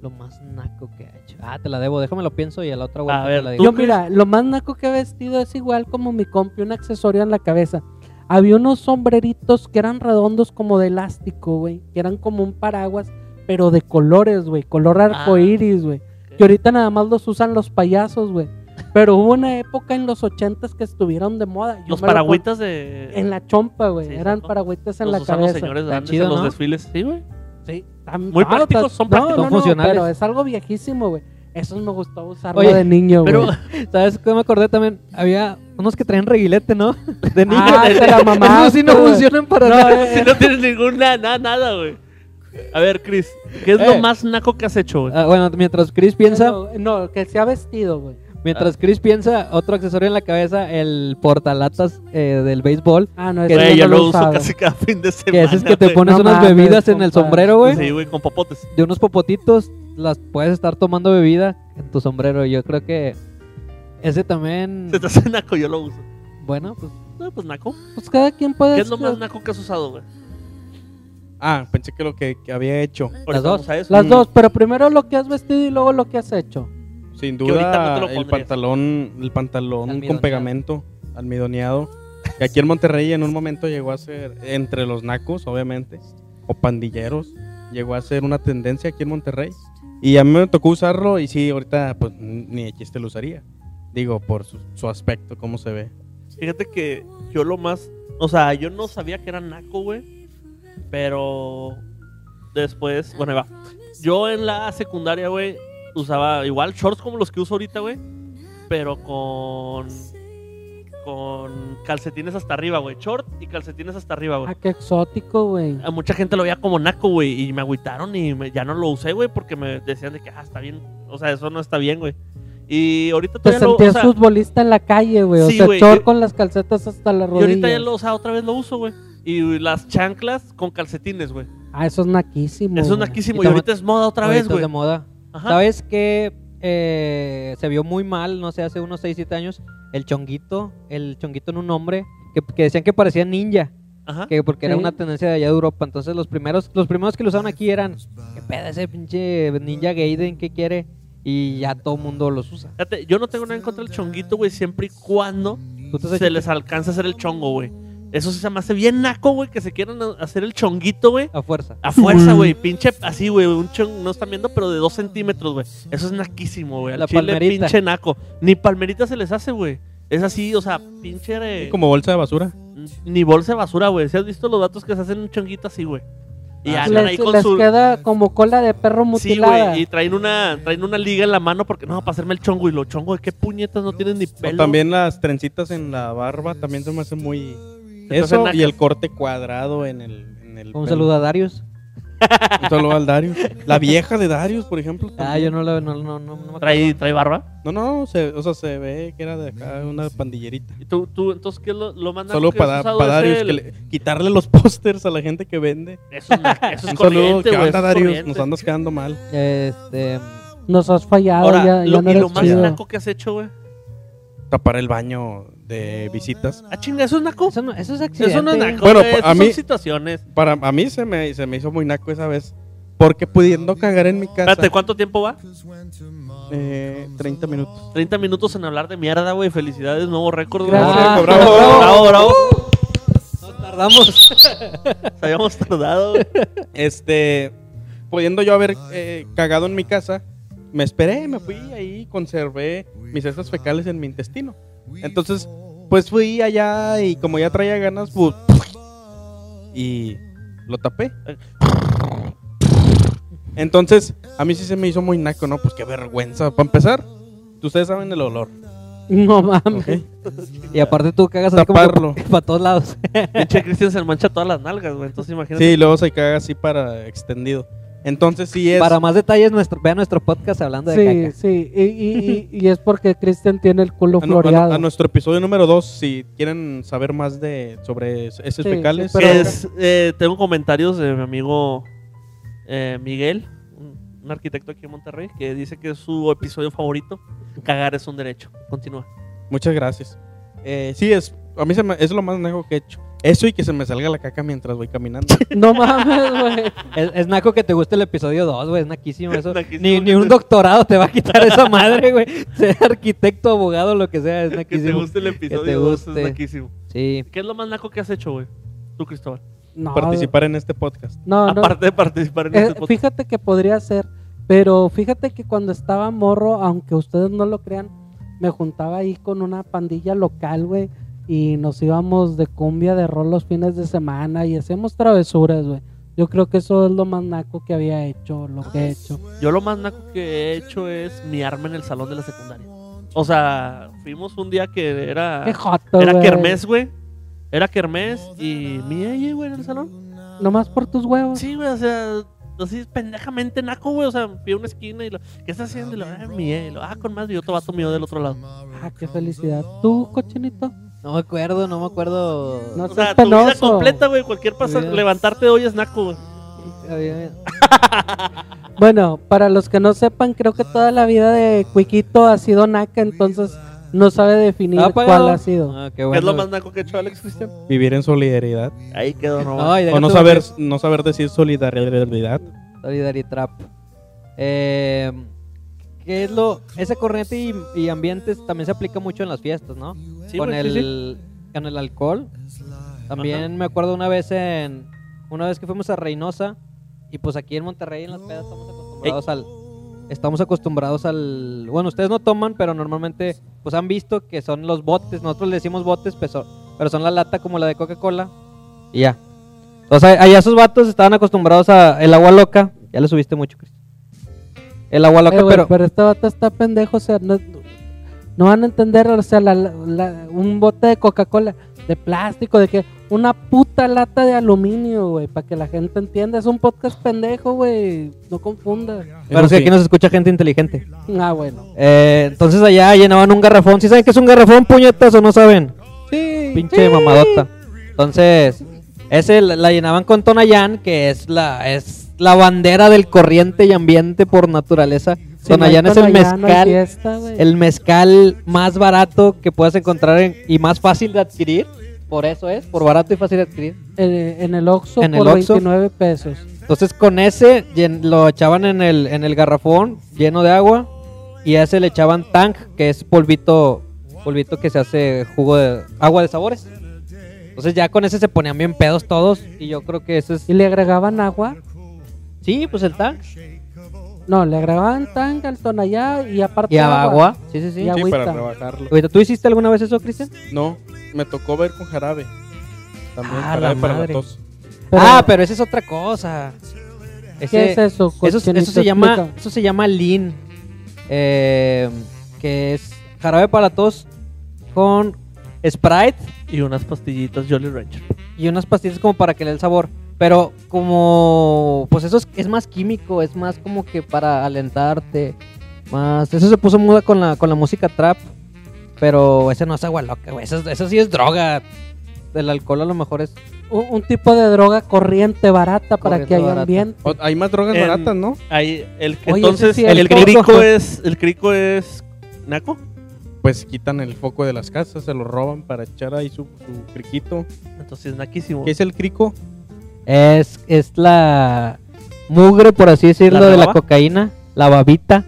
Lo más naco que ha hecho. Ah, te la debo, déjame lo pienso y a la otra vuelta A te ver, la digo. Yo, mira, lo más naco que he vestido es igual como mi compi, un accesorio en la cabeza. Había unos sombreritos que eran redondos como de elástico, güey. Que eran como un paraguas, pero de colores, güey. Color arcoíris, güey. Que ahorita nada más los usan los payasos, güey. Pero hubo una época en los ochentas que estuvieron de moda. Yo Los lo paragüitas de. En la chompa, güey. Sí, eran paragüitas en los la usan los cabeza. señores Está grandes chido, en los ¿no? desfiles. Sí, güey. Sí, tan- Muy no, prácticos, tan- son no, prácticos. no, funcionales. pero es algo viejísimo, güey. Esos me gustó usarlo Oye, de niño, güey. Pero, ¿Sabes qué me acordé también? Había unos que traen reguilete, ¿no? De niño. Ah, te la mamaste, Esos sí no funcionan para No, nada. eh, si no tienes ninguna, nada, nada, güey. A ver, Chris, ¿qué es lo Eh. más naco que has hecho, güey? Ah, bueno, mientras Chris piensa, No, no, que se ha vestido, güey. mientras Chris piensa, otro accesorio en la cabeza, el portalatas eh, del béisbol, Ah, no, que ese Güey, yo no lo uso casi cada fin de semana. que ese es que te pones No unas mames, bebidas en el sombrero, güey, Sí, güey, con popotes. de unos popotitos, las puedes estar tomando bebida en tu sombrero. Yo creo que ese también, Se te hace naco, yo lo uso. bueno, pues No, pues naco. Pues cada quien puede. ¿Qué es lo más naco que has usado, güey? Ah, pensé que lo que, que había hecho. Las dos. a eso. Las Mm. dos, pero primero lo que has vestido y luego lo que has hecho. Sin no duda, lo el pantalón, el pantalón Almidoneado. con pegamento, almidoneado. Que aquí en Monterrey en un momento llegó a ser, entre los nacos, obviamente, o pandilleros, llegó a ser una tendencia aquí en Monterrey. Y a mí me tocó usarlo y sí, ahorita pues ni de chiste lo usaría. Digo, por su, su aspecto, cómo se ve. Fíjate que yo lo más. O sea, yo no sabía que era naco, güey. Pero. Después. Bueno, ahí va. Yo en la secundaria, güey, usaba igual shorts como los que uso ahorita, güey. Pero con. Con calcetines hasta arriba, güey. Short y calcetines hasta arriba, güey. Ah, qué exótico, güey. A mucha gente lo veía como naco, güey, y me agüitaron y me- ya no lo usé, güey, porque me decían de que, ah, está bien, o sea, eso no está bien, güey. Y ahorita Te todavía lo, o sentías sea, futbolista en la calle, güey. Sí, o sea, güey, short yo- con las calcetas hasta la y ahorita rodilla. ya lo, o sea, otra vez lo uso, güey. Y las chanclas con calcetines, güey. Ah, eso es naquísimo. Eso es naquísimo Y y ahorita es moda otra vez, es güey. de moda. Ajá. ¿Sabes qué? Eh, se vio muy mal, no sé, hace unos 6, 7 años, el chonguito, el chonguito en un hombre, que, que decían que parecía ninja, Ajá. que porque era Sí. una tendencia de allá de Europa. Entonces los primeros, los primeros que lo usaban aquí eran, ¿qué pedo ese pinche ninja Gaiden? ¿Qué quiere? Y ya todo el mundo los usa. Fíjate, yo no tengo nada en contra del chonguito, güey, siempre y cuando ¿Tú te has se les alcanza a hacer el chongo, güey. Eso se me hace bien naco, güey, que se quieran hacer el chonguito, güey. a fuerza? A fuerza, güey. Pinche así, güey. Un chon, no están viendo, pero de dos centímetros, güey. Eso es naquísimo, güey. Al La chile, palmerita. pinche naco. Ni palmerita se les hace, güey. Es así, o sea, pinche. eh, Como bolsa de basura. Ni bolsa de basura, güey. ¿Si has visto los datos que se hacen un chonguito así, güey? Y Ah, andan Les, ahí con les su. queda como cola de perro Sí, mutilada. güey. Y traen una, traen una liga en la mano porque no, para hacerme el chongo. Y lo chongo, ¿de qué puñetas no tienen ni O pelo? también las trencitas en la barba también se me hace muy... Eso y el corte cuadrado en el... En el Un pelo. saludo a Darius. Un saludo al Darius. La vieja de Darius, por ejemplo. Ah, también. yo no lo no, no, no, no me. ¿Trae, trae barba? No, no, se, o sea, se ve que era de acá una pandillerita. ¿Y tú, tú entonces qué lo, lo naco Solo para, para Darius, el- que le- quitarle los pósters a la gente que vende. Eso eso es Un saludo, eso es Darius, corriente. nos andas quedando mal. Este, Nos has fallado, Ahora, ya, ya lo, no y lo más chido. naco que has hecho, güey. Tapar el baño de visitas. Ah, chinga, eso es naco. eso no, eso es accidente. Eso no es naco, Bueno, güey, a eso mí- son situaciones. Para a mí se me, se me hizo muy naco esa vez. Porque pudiendo cagar en mi casa. Espérate, ¿cuánto tiempo va? eh, 30 minutos. 30 minutos en hablar de mierda, güey. Felicidades, nuevo récord, güey. Gracias. Ah, bravo, bravo. bravo, bravo. Nos tardamos. Nos habíamos tardado, güey. Este, pudiendo yo haber eh, cagado en mi casa, me esperé, me fui ahí, conservé mis heces fecales en mi intestino. Entonces, pues fui allá y como ya traía ganas, pues, y lo tapé. Entonces, a mí sí se me hizo muy naco, ¿no? Pues qué vergüenza. Para empezar, ustedes saben el olor. No mames. Y aparte tú cagas así como Taparlo. que para todos lados. Pinche Cristian se mancha todas las nalgas, güey. Entonces imagínate. Sí, luego se caga así para extendido. Entonces sí es... Para más detalles, nuestro, vean nuestro podcast hablando de Sí, caca. sí. Y, y, y, y es porque Cristian tiene el culo A, a floreado. a nuestro episodio número 2, si quieren saber más de sobre heces Sí, fecales, sí, Que pero- es, eh, tengo comentarios de mi amigo eh, Miguel, un, arquitecto aquí en Monterrey, que dice que es su episodio favorito. Cagar es un derecho. Continúa. muchas gracias. Eh, sí, es, a mí se me- es lo más naco que he hecho. Eso y que se me salga la caca mientras voy caminando. No mames, güey. Es, es naco que te guste el episodio 2, güey. Es naquísimo eso. Naquísimo Ni, ni un doctorado te va a quitar esa madre, güey. Ser arquitecto, abogado, lo que sea, es Que te naquísimo. guste el episodio. te dos, guste. Es naquísimo. Sí. ¿Qué es lo más naco que has hecho, güey? Tú, Cristóbal. No, Participar en este podcast. No, no. Aparte de participar en Eh, este podcast. fíjate que podría ser, pero fíjate que cuando estaba morro, aunque ustedes no lo crean, me juntaba ahí con una pandilla local, güey, y nos íbamos de cumbia de rol los fines de semana y hacíamos travesuras, güey. Yo creo que eso es lo más naco que había hecho, lo que he hecho. Yo lo más naco que he hecho es miarme en el salón de la secundaria. O sea, fuimos un día que era. Qué joto, Era güey. kermés, güey. Era kermés y ahí, güey, en el salón. Nomás por tus huevos. Sí, güey, o sea, así pendejamente naco, güey. O sea, fui a una esquina y lo. ¿Qué estás haciendo? Y lo, ah, lo, ah, con más. Y otro vato mío del otro lado. Ah, qué felicidad. ¿Tú, cochinito? No me acuerdo, no me acuerdo. No O sea, tu vida completa, güey. Cualquier pasa, Vida. levantarte de hoy es naco, güey. Bueno, para los que no sepan, creo que toda la vida de Cuiquito ha sido naca, entonces no sabe definir ¿Estaba cuál ha sido. Ah, qué ¿Qué es bueno. lo más naco que ha hecho Alex Cristian? Vivir en solidaridad. Ahí quedó, no. O no saber, no saber decir solidaridad. Solidarity Trap. Eh, ¿Qué es lo...? Esa corriente y, y ambientes también se aplica mucho en las fiestas, ¿no? Sí, con, sí, el, con el alcohol. También me acuerdo una vez en... Una vez que fuimos a Reynosa y pues aquí en Monterrey en las pedas estamos acostumbrados al... Estamos acostumbrados al... Bueno, ustedes no toman, pero normalmente pues han visto que son los botes. Nosotros le decimos botes, pero, pero son la lata como la de Coca-Cola. Y ya. O sea, allá esos vatos estaban acostumbrados a el agua loca. Ya le subiste mucho, Chris. El agua loca, Eh, pero... pero este vato está pendejo, o sea, no, no van a entender, o sea, la- la- un bote de Coca-Cola de plástico, de que una puta lata de aluminio, güey, para que la gente entienda. Es un podcast pendejo, güey, no confundas. Pero es que aquí nos escucha gente inteligente. Ah, bueno. Eh, entonces allá llenaban un garrafón. ¿Sí saben qué es un garrafón, puñetas, o no saben? Sí. Pinche mamadota. Entonces, ese la la llenaban con Tonayán, que es la es la bandera del corriente y ambiente por naturaleza. Si no es el mezcal, fiesta, el mezcal más barato que puedas encontrar en- y más fácil de adquirir. Por eso es, por barato y fácil de adquirir. Eh, en el Oxxo En por el Oxxo. 29 pesos. Entonces con ese lo echaban en el, en el garrafón lleno de agua y a ese le echaban tank, que es polvito, polvito que se hace jugo de agua de sabores. Entonces ya con ese se ponían bien pedos todos y yo creo que ese es... ¿Y le agregaban agua? Sí, pues el tank. No, le agregaban tanga al Tonayá y aparte Y agua. Sí, sí, sí. Y Sí, agüita. para rebajarlo. ¿Tú hiciste alguna vez eso, Cristian? No, me tocó ver con jarabe. También Ah, jarabe la para madre. la tos. Pero, ah, pero esa es otra cosa. ¿Qué Ese- es eso? Eso, se llama, eso se llama lean, eh, que es jarabe para la tos con Sprite Y unas pastillitas Jolly Rancher. y unas pastillas como para que le dé el sabor. Pero como, pues eso es, es más químico, es más como que para alentarte. Más, eso se puso muda con la, con la música trap. Pero ese no es agua loca, güey. Eso, eso sí es droga. El alcohol a lo mejor es. Un, un tipo de droga corriente barata para Corriente que haya barata. ambiente. O- Hay más drogas En- baratas, ¿no? Ahí, el, Oye, entonces, sí, el, el crico es. El crico es. ¿Naco? Pues quitan el foco de las casas, se lo roban para echar ahí su, su criquito. Entonces es naquísimo. ¿Qué es el crico? Es, es la mugre, por así decirlo, ¿La de la cocaína. La babita.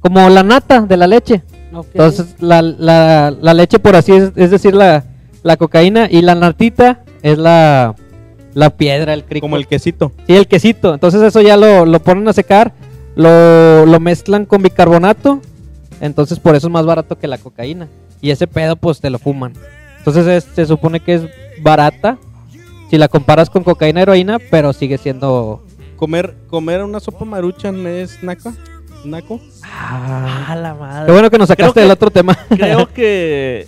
Como la nata de la leche. Entonces, la, la, la leche, por así es, es decir, la, la cocaína. Y la natita es la, la piedra, el crico. Como el quesito. Sí, el quesito. Entonces eso ya lo, lo ponen a secar, lo, lo mezclan con bicarbonato. Entonces por eso es más barato que la cocaína. Y ese pedo pues te lo fuman. Entonces es- se supone que es barata si la comparas con cocaína heroína, pero sigue siendo... Comer, comer una sopa maruchan es naca. ¿Naco? Ah, la madre. Qué bueno que nos sacaste Creo que- del otro tema. Creo que.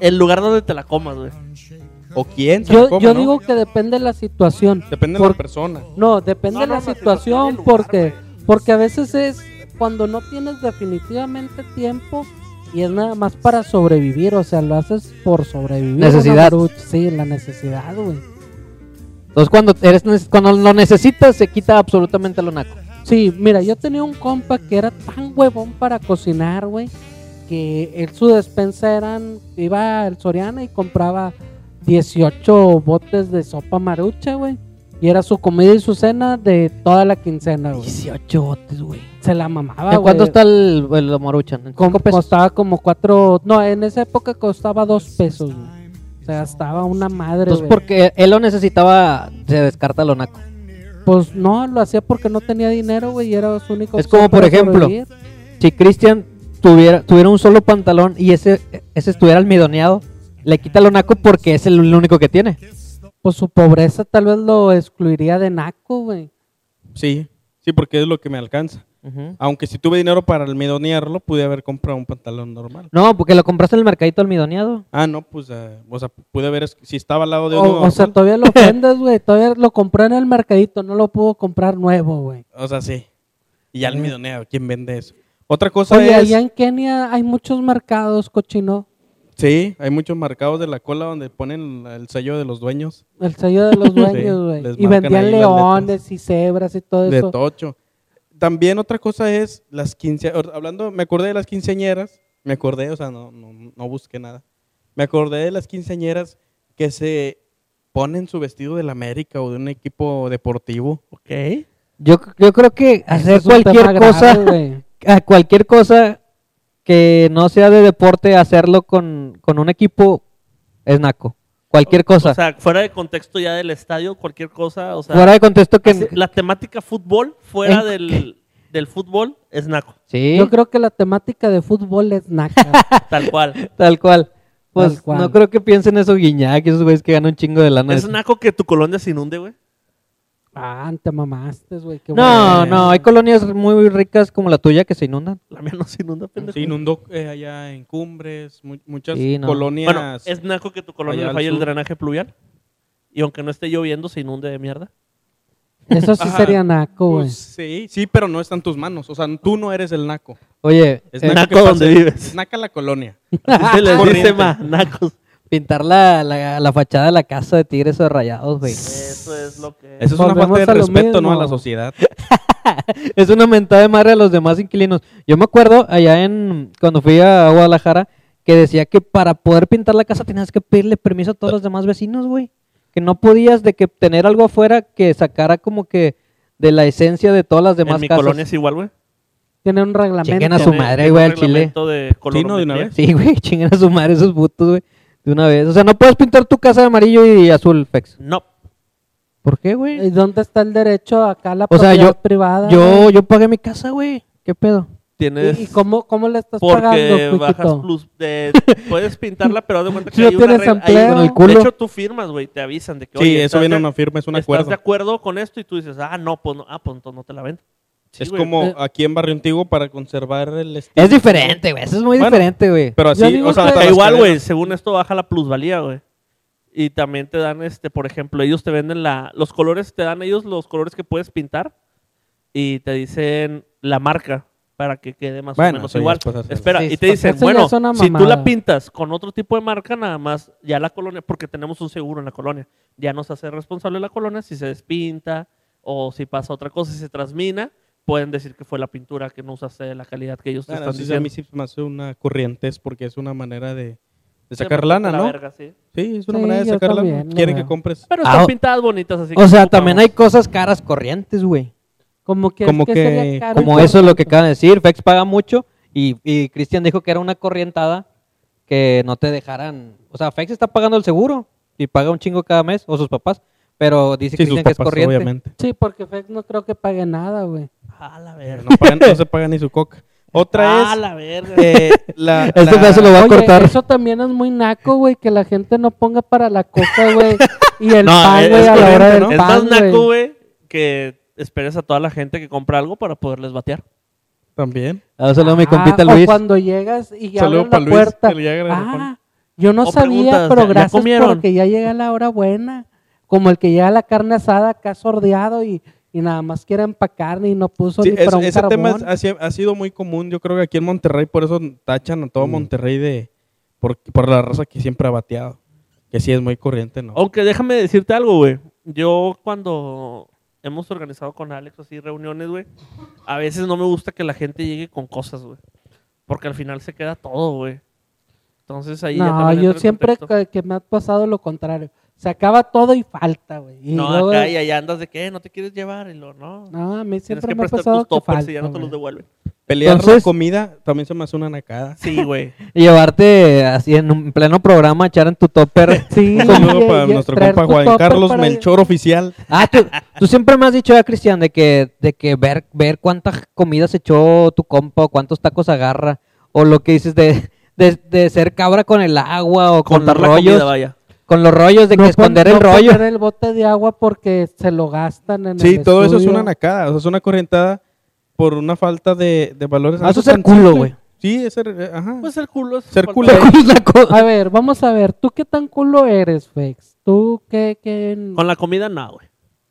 El lugar donde te la comas, güey. ¿O quién? se Yo, coma, yo no? digo que depende de la situación. Depende de por- la persona. No, depende No, de la la situación lugar, porque, porque a veces es cuando no tienes definitivamente tiempo y es nada más para sobrevivir, o sea, lo haces por sobrevivir. Necesidad. Sí, la necesidad, güey. Entonces cuando, eres, cuando lo necesitas se quita absolutamente lo naco. Sí, mira, yo tenía un compa que era tan huevón para cocinar, güey, que él su despensa eran, iba al Soriana y compraba 18 botes de sopa marucha, güey. Y era su comida y su cena de toda la quincena, güey. 18 botes, güey. Se la mamaba, ¿En güey. cuánto está el, el maruchan? ¿En Com- cinco pesos? Costaba como cuatro, no, en esa época costaba dos pesos, güey. O sea, gastaba una madre, Entonces güey. porque él lo necesitaba, se descarta lo naco. Pues no, lo hacía porque no tenía dinero, güey, y era su único Es como, por ejemplo, si Cristian tuviera, tuviera un solo pantalón y ese, ese estuviera almidoneado, le quita lo naco porque es el único que tiene. Pues su pobreza tal vez lo excluiría de naco, güey. Sí, sí, porque es lo que me alcanza. Aunque si tuve dinero para almidonearlo, pude haber comprado un pantalón normal. No, porque lo compraste en el mercadito almidoneado. Ah, no, pues, eh, o sea, pude haber, si estaba al lado de O, uno o sea, todavía lo ofendes, güey. Todavía lo compré en el mercadito, no lo pudo comprar nuevo, güey. o sea, sí. Y ya almidoneado, ¿quién vende eso? Otra cosa Oye, es, allá en Kenia hay muchos mercados, cochino. Sí, hay muchos marcados de la cola donde ponen el sello de los dueños El sello de los dueños, güey. y vendían leones y cebras y todo de eso. tocho. También otra cosa es las quince, hablando, me acordé de las quinceañeras, me acordé, o sea, no, no, no busqué nada. Me acordé de las quinceañeras que se ponen su vestido del América o de un equipo deportivo. Ok. Yo, yo creo que hacer cualquier cosa, a cualquier cosa que no sea de deporte, hacerlo con, con un equipo es naco. Cualquier cosa. O sea, fuera de contexto ya del estadio, cualquier cosa. O sea, Fuera de contexto que... la temática fútbol, fuera En- del, del fútbol, es naco. Sí, Yo creo que la temática de fútbol es naca. Tal cual. tal cual. Pues Tal cual. no creo que piensen eso Guiñac, esos güeyes que ganan un chingo de lana. es naco que tu colonia se inunde, güey. Ah, te mamaste, güey. qué No, bueno. no, hay colonias muy ricas como la tuya que se inundan. La mía no se inunda, pendejo. Se inundó eh, allá en Cumbres, mu- muchas Sí, no. colonias. Bueno, es naco que tu colonia falle el drenaje pluvial. Y aunque no esté lloviendo, se inunde de mierda. Eso sí Ajá, sería naco, güey. pues, sí, sí, pero no está en tus manos. O sea, tú no eres el naco. Oye, Es eh, naco que pasa- donde vives. Es naca la colonia. Así se les dice, ma, nacos. Pintar la, la, la fachada de la casa de tigres o de rayados, güey. Eso es lo que... Eso es una falta de respeto, ¿no? A la sociedad. Es una mentada de madre a los demás inquilinos. Yo me acuerdo allá en cuando fui a Guadalajara que decía que para poder pintar la casa tenías que pedirle permiso a todos los demás vecinos, güey. Que no podías de que tener algo afuera que sacara como que de la esencia de todas las demás en mi casas. colonia es igual, güey. Tiene un reglamento. Chinguen a su madre, güey, al chile. reglamento de Sí, no, de una vez. Sí, güey, chinguen a su madre esos putos, güey. De una vez. O sea, no puedes pintar tu casa de amarillo y azul, Fex. No. ¿Por qué, ¿Y güey? dónde está el derecho acá a la O sea, propiedad yo- privada? Yo, güey? yo pagué mi casa, güey. ¿Qué pedo? Tienes... ¿Y, y cómo, cómo le estás Porque pagando, bajas plus de, puedes pintarla, pero haz de cuenta que No hay una tienes regla- hay- empleo. Con el culo. De hecho, tú firmas, güey, te avisan de que Sí, oye, eso ¿estás viene de- una firma, es un ¿Estás acuerdo. de acuerdo con esto? Y tú dices, ah, no, pues no, ah, pues entonces no te la vendo. Sí, es güey. como Eh. aquí en Barrio Antiguo para conservar el estilo. Es diferente, güey. Eso es muy Bueno, diferente, güey. Pero Yo así, digo o sea, que- hasta Está las igual, cadenas. güey, según esto baja la plusvalía, güey. Y también te dan, este, por ejemplo, ellos te venden la, los colores, te dan ellos los colores que puedes pintar y te dicen la marca para que quede más Bueno, o menos eso ya igual. es pasarse. Espera, Sí, y te dicen, eso ya bueno, es una si tú la mamada. pintas con otro tipo de marca, nada más ya la colonia, porque tenemos un seguro en la colonia, ya nos hace responsable la colonia si se despinta o si pasa otra cosa, si se transmina, pueden decir que fue la pintura que no usaste de la calidad que ellos te están sí, a mí diciendo. sí me hace una corrientes porque es una manera de, sacar lana, por la ¿no? verga, sí. Sí, es una Sí, manera de sacar lana. Quieren que compres. Pero están Ah, o- pintadas bonitas así. O sea, ocupamos. también hay cosas caras corrientes, güey. Como que, Como ¿qué que- sería caro Como eso es lo que acaban de decir. Fex paga mucho y, y Cristian dijo que era una corrientada que no te dejaran. O sea, Fex está pagando el seguro y paga un chingo cada mes, o sus papás. Pero dice Sí, Cristian que es corriente. obviamente. Sí, porque Fex no creo que pague nada, güey. A la verga. No, pagan- no se paga ni su coca. Otra A es la verga. eh, la, Este la- pedazo lo va a Oye, cortar. eso también es muy naco, güey, que la gente no ponga para la coca, güey, y el No, pan, es- güey, es a la hora del ¿no? Es pan, más naco, güey. que esperes a toda la gente que compra algo para poderles batear. también. Ah, saludo a mi Ah, compita o Luis. cuando llegas y ya abren la Luis, puerta. Ah, yo no O sabía, pero ¿ya- ya gracias comieron? porque ya llega la hora buena. Como el que llega la carne asada acá sordeado y, y nada más quiere empacar y no puso Sí, ni es- para un ese tema es- carbón. ha, si- ha sido muy común, yo creo que aquí en Monterrey, por eso tachan a todo Mm. Monterrey de por, por la raza que siempre ha bateado. Que sí es muy corriente, ¿no? Aunque déjame decirte algo, güey. Yo cuando hemos organizado con Alex así reuniones, güey, a veces no me gusta que la gente llegue con cosas, güey. Porque al final se queda todo, güey. Entonces ahí ya No, también yo siempre que, que me ha pasado lo contrario. Se acaba todo y falta, güey. Y No, luego- acá y allá andas de que no te quieres llevar y lo no. No, a mí Tienes siempre que me ha prestar pasado tus que falta, y ya no te los devuelven. Pelear la comida también se me hace una nacada. Sí, güey. Y llevarte así en un pleno programa, echar en tu topper. Sí, Un saludo y- para y nuestro compa Juan Carlos para- Melchor Oficial. Ah, tú, tú siempre me has dicho ya, Cristian, de que, de que ver, ver cuántas comidas echó tu compa o cuántos tacos agarra. O lo que dices de, de, de ser cabra con el agua o con Contar los la rollos. comida, vaya. Con los rollos de No que pon- esconder no el rollo. poner el bote de agua porque se lo gastan en Sí, el todo eso es una nacada. O sea, es una corrientada por una falta de, de valores. Ah, eso es tan culo, güey. Sí, es ser. eh, Ajá. Pues ser culo es Ser culo. A ver, vamos a ver, ¿tú qué tan culo eres, Fex? ¿Tú qué, qué Con la comida, no, güey.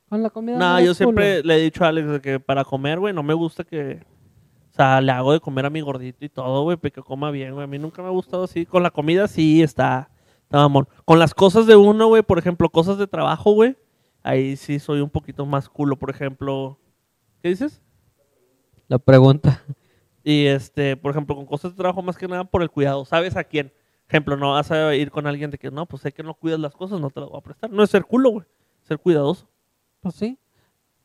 con la comida? No, eres yo siempre culo? le he dicho a Alex de que para comer, güey, no me gusta que... O sea, le hago de comer a mi gordito y todo, güey, para que coma bien, güey. A mí nunca me ha gustado así. Con la comida sí está, está mamón. Con las cosas de uno, güey, por ejemplo, cosas de trabajo, güey, ahí sí soy un poquito más culo, por ejemplo... ¿Qué dices? La pregunta. Y este, por ejemplo, con cosas de trabajo más que nada por el cuidado. ¿Sabes a quién? Ejemplo, no vas a ir con alguien de que no, pues sé que no cuidas las cosas, no te las voy a prestar. No es ser culo, güey. Ser cuidadoso. Pues sí.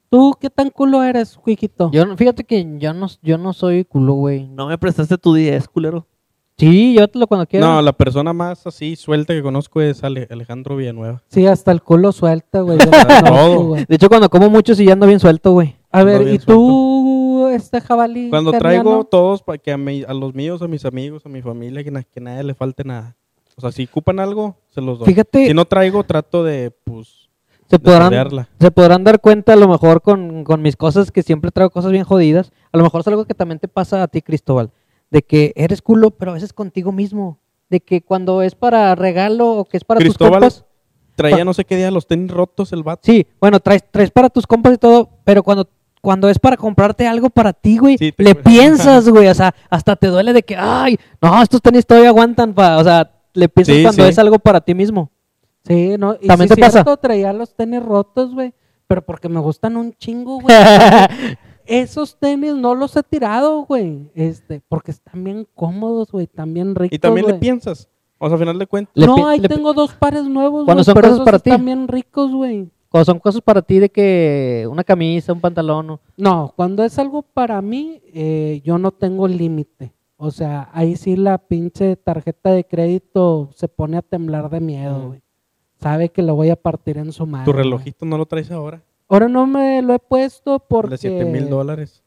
¿Tú qué tan culo eres, Cuiquito? Yo, no- fíjate que yo no, yo no soy culo, güey. No me prestaste tu 10, culero. Sí, yo te lo cuando quiera. No, la persona más así suelta que conozco es Ale- Alejandro Villanueva. Sí, hasta el culo suelta, güey. yo lo Todo. conozco, güey. De hecho, cuando como mucho sí ya ando bien suelto, güey. A Ando ver, bien ¿y tú, este jabalí? Cuando carniano? traigo todos para que a, mi- a los míos, a mis amigos, a mi familia, que, na- que nadie le falte nada. O sea, si ocupan algo, se los doy. Fíjate, Si no traigo, trato de, pues, se de podrán, rodearla. se podrán dar cuenta a lo mejor con, con mis cosas que siempre traigo cosas bien jodidas. A lo mejor es algo que también te pasa a ti, Cristóbal. De que eres culo, pero a veces contigo mismo. De que cuando es para regalo o que es para Cristóbal, tus compas. Traía Pa- no sé qué día los tenis rotos el vato. Sí, bueno, traes, traes para tus compas y todo, pero cuando, cuando es para comprarte algo para ti, güey, Sí, le cuesta. piensas, güey, o sea, hasta te duele de que, ay, no, estos tenis todavía aguantan, pa, o sea, le piensas Sí, cuando sí. es algo para ti mismo. Sí, ¿no? Y ¿También te pasa? traía los tenis rotos, güey. Pero porque me gustan un chingo, güey. Esos tenis no los he tirado, güey. Este, porque están bien cómodos, güey. Están bien ricos, Y también le piensas. O sea, al final de cuentas. No, ahí tengo dos pares nuevos, Cuando güey, son pero cosas esos para ti. están bien ricos, güey. Cuando son cosas para ti de que una camisa, un pantalón, o- No, cuando es algo para mí, eh, yo no tengo límite. O sea, ahí sí la pinche tarjeta de crédito se pone a temblar de miedo, güey. Sabe que lo voy a partir en su mano. Tu güey. relojito no lo traes ahora. Ahora no me lo he puesto porque De 7 mil dólares.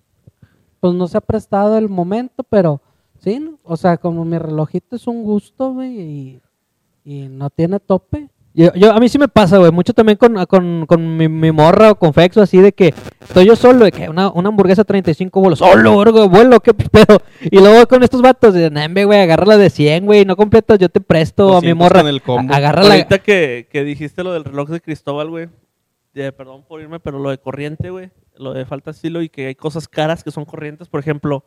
pues no se ha prestado el momento, pero sí, ¿no? o sea, como mi relojito es un gusto, güey, y, y no tiene tope. Yo, yo- a mí sí me pasa, güey, mucho también con, con, con mi, mi morra o con Fexo, así de que estoy yo solo, de que una, una hamburguesa 35 bolos, solo, verga, vuelo, qué pedo. Y luego con estos vatos, de, nambe, güey, agárrala de 100, güey, no completas, yo te presto a mi 200 morra. con el combo. Agárrala. Ahorita que, que dijiste lo del reloj de Cristóbal, güey. Eh, perdón por irme, pero lo de corriente, güey. Lo de falta de estilo y que hay cosas caras que son corrientes. Por ejemplo,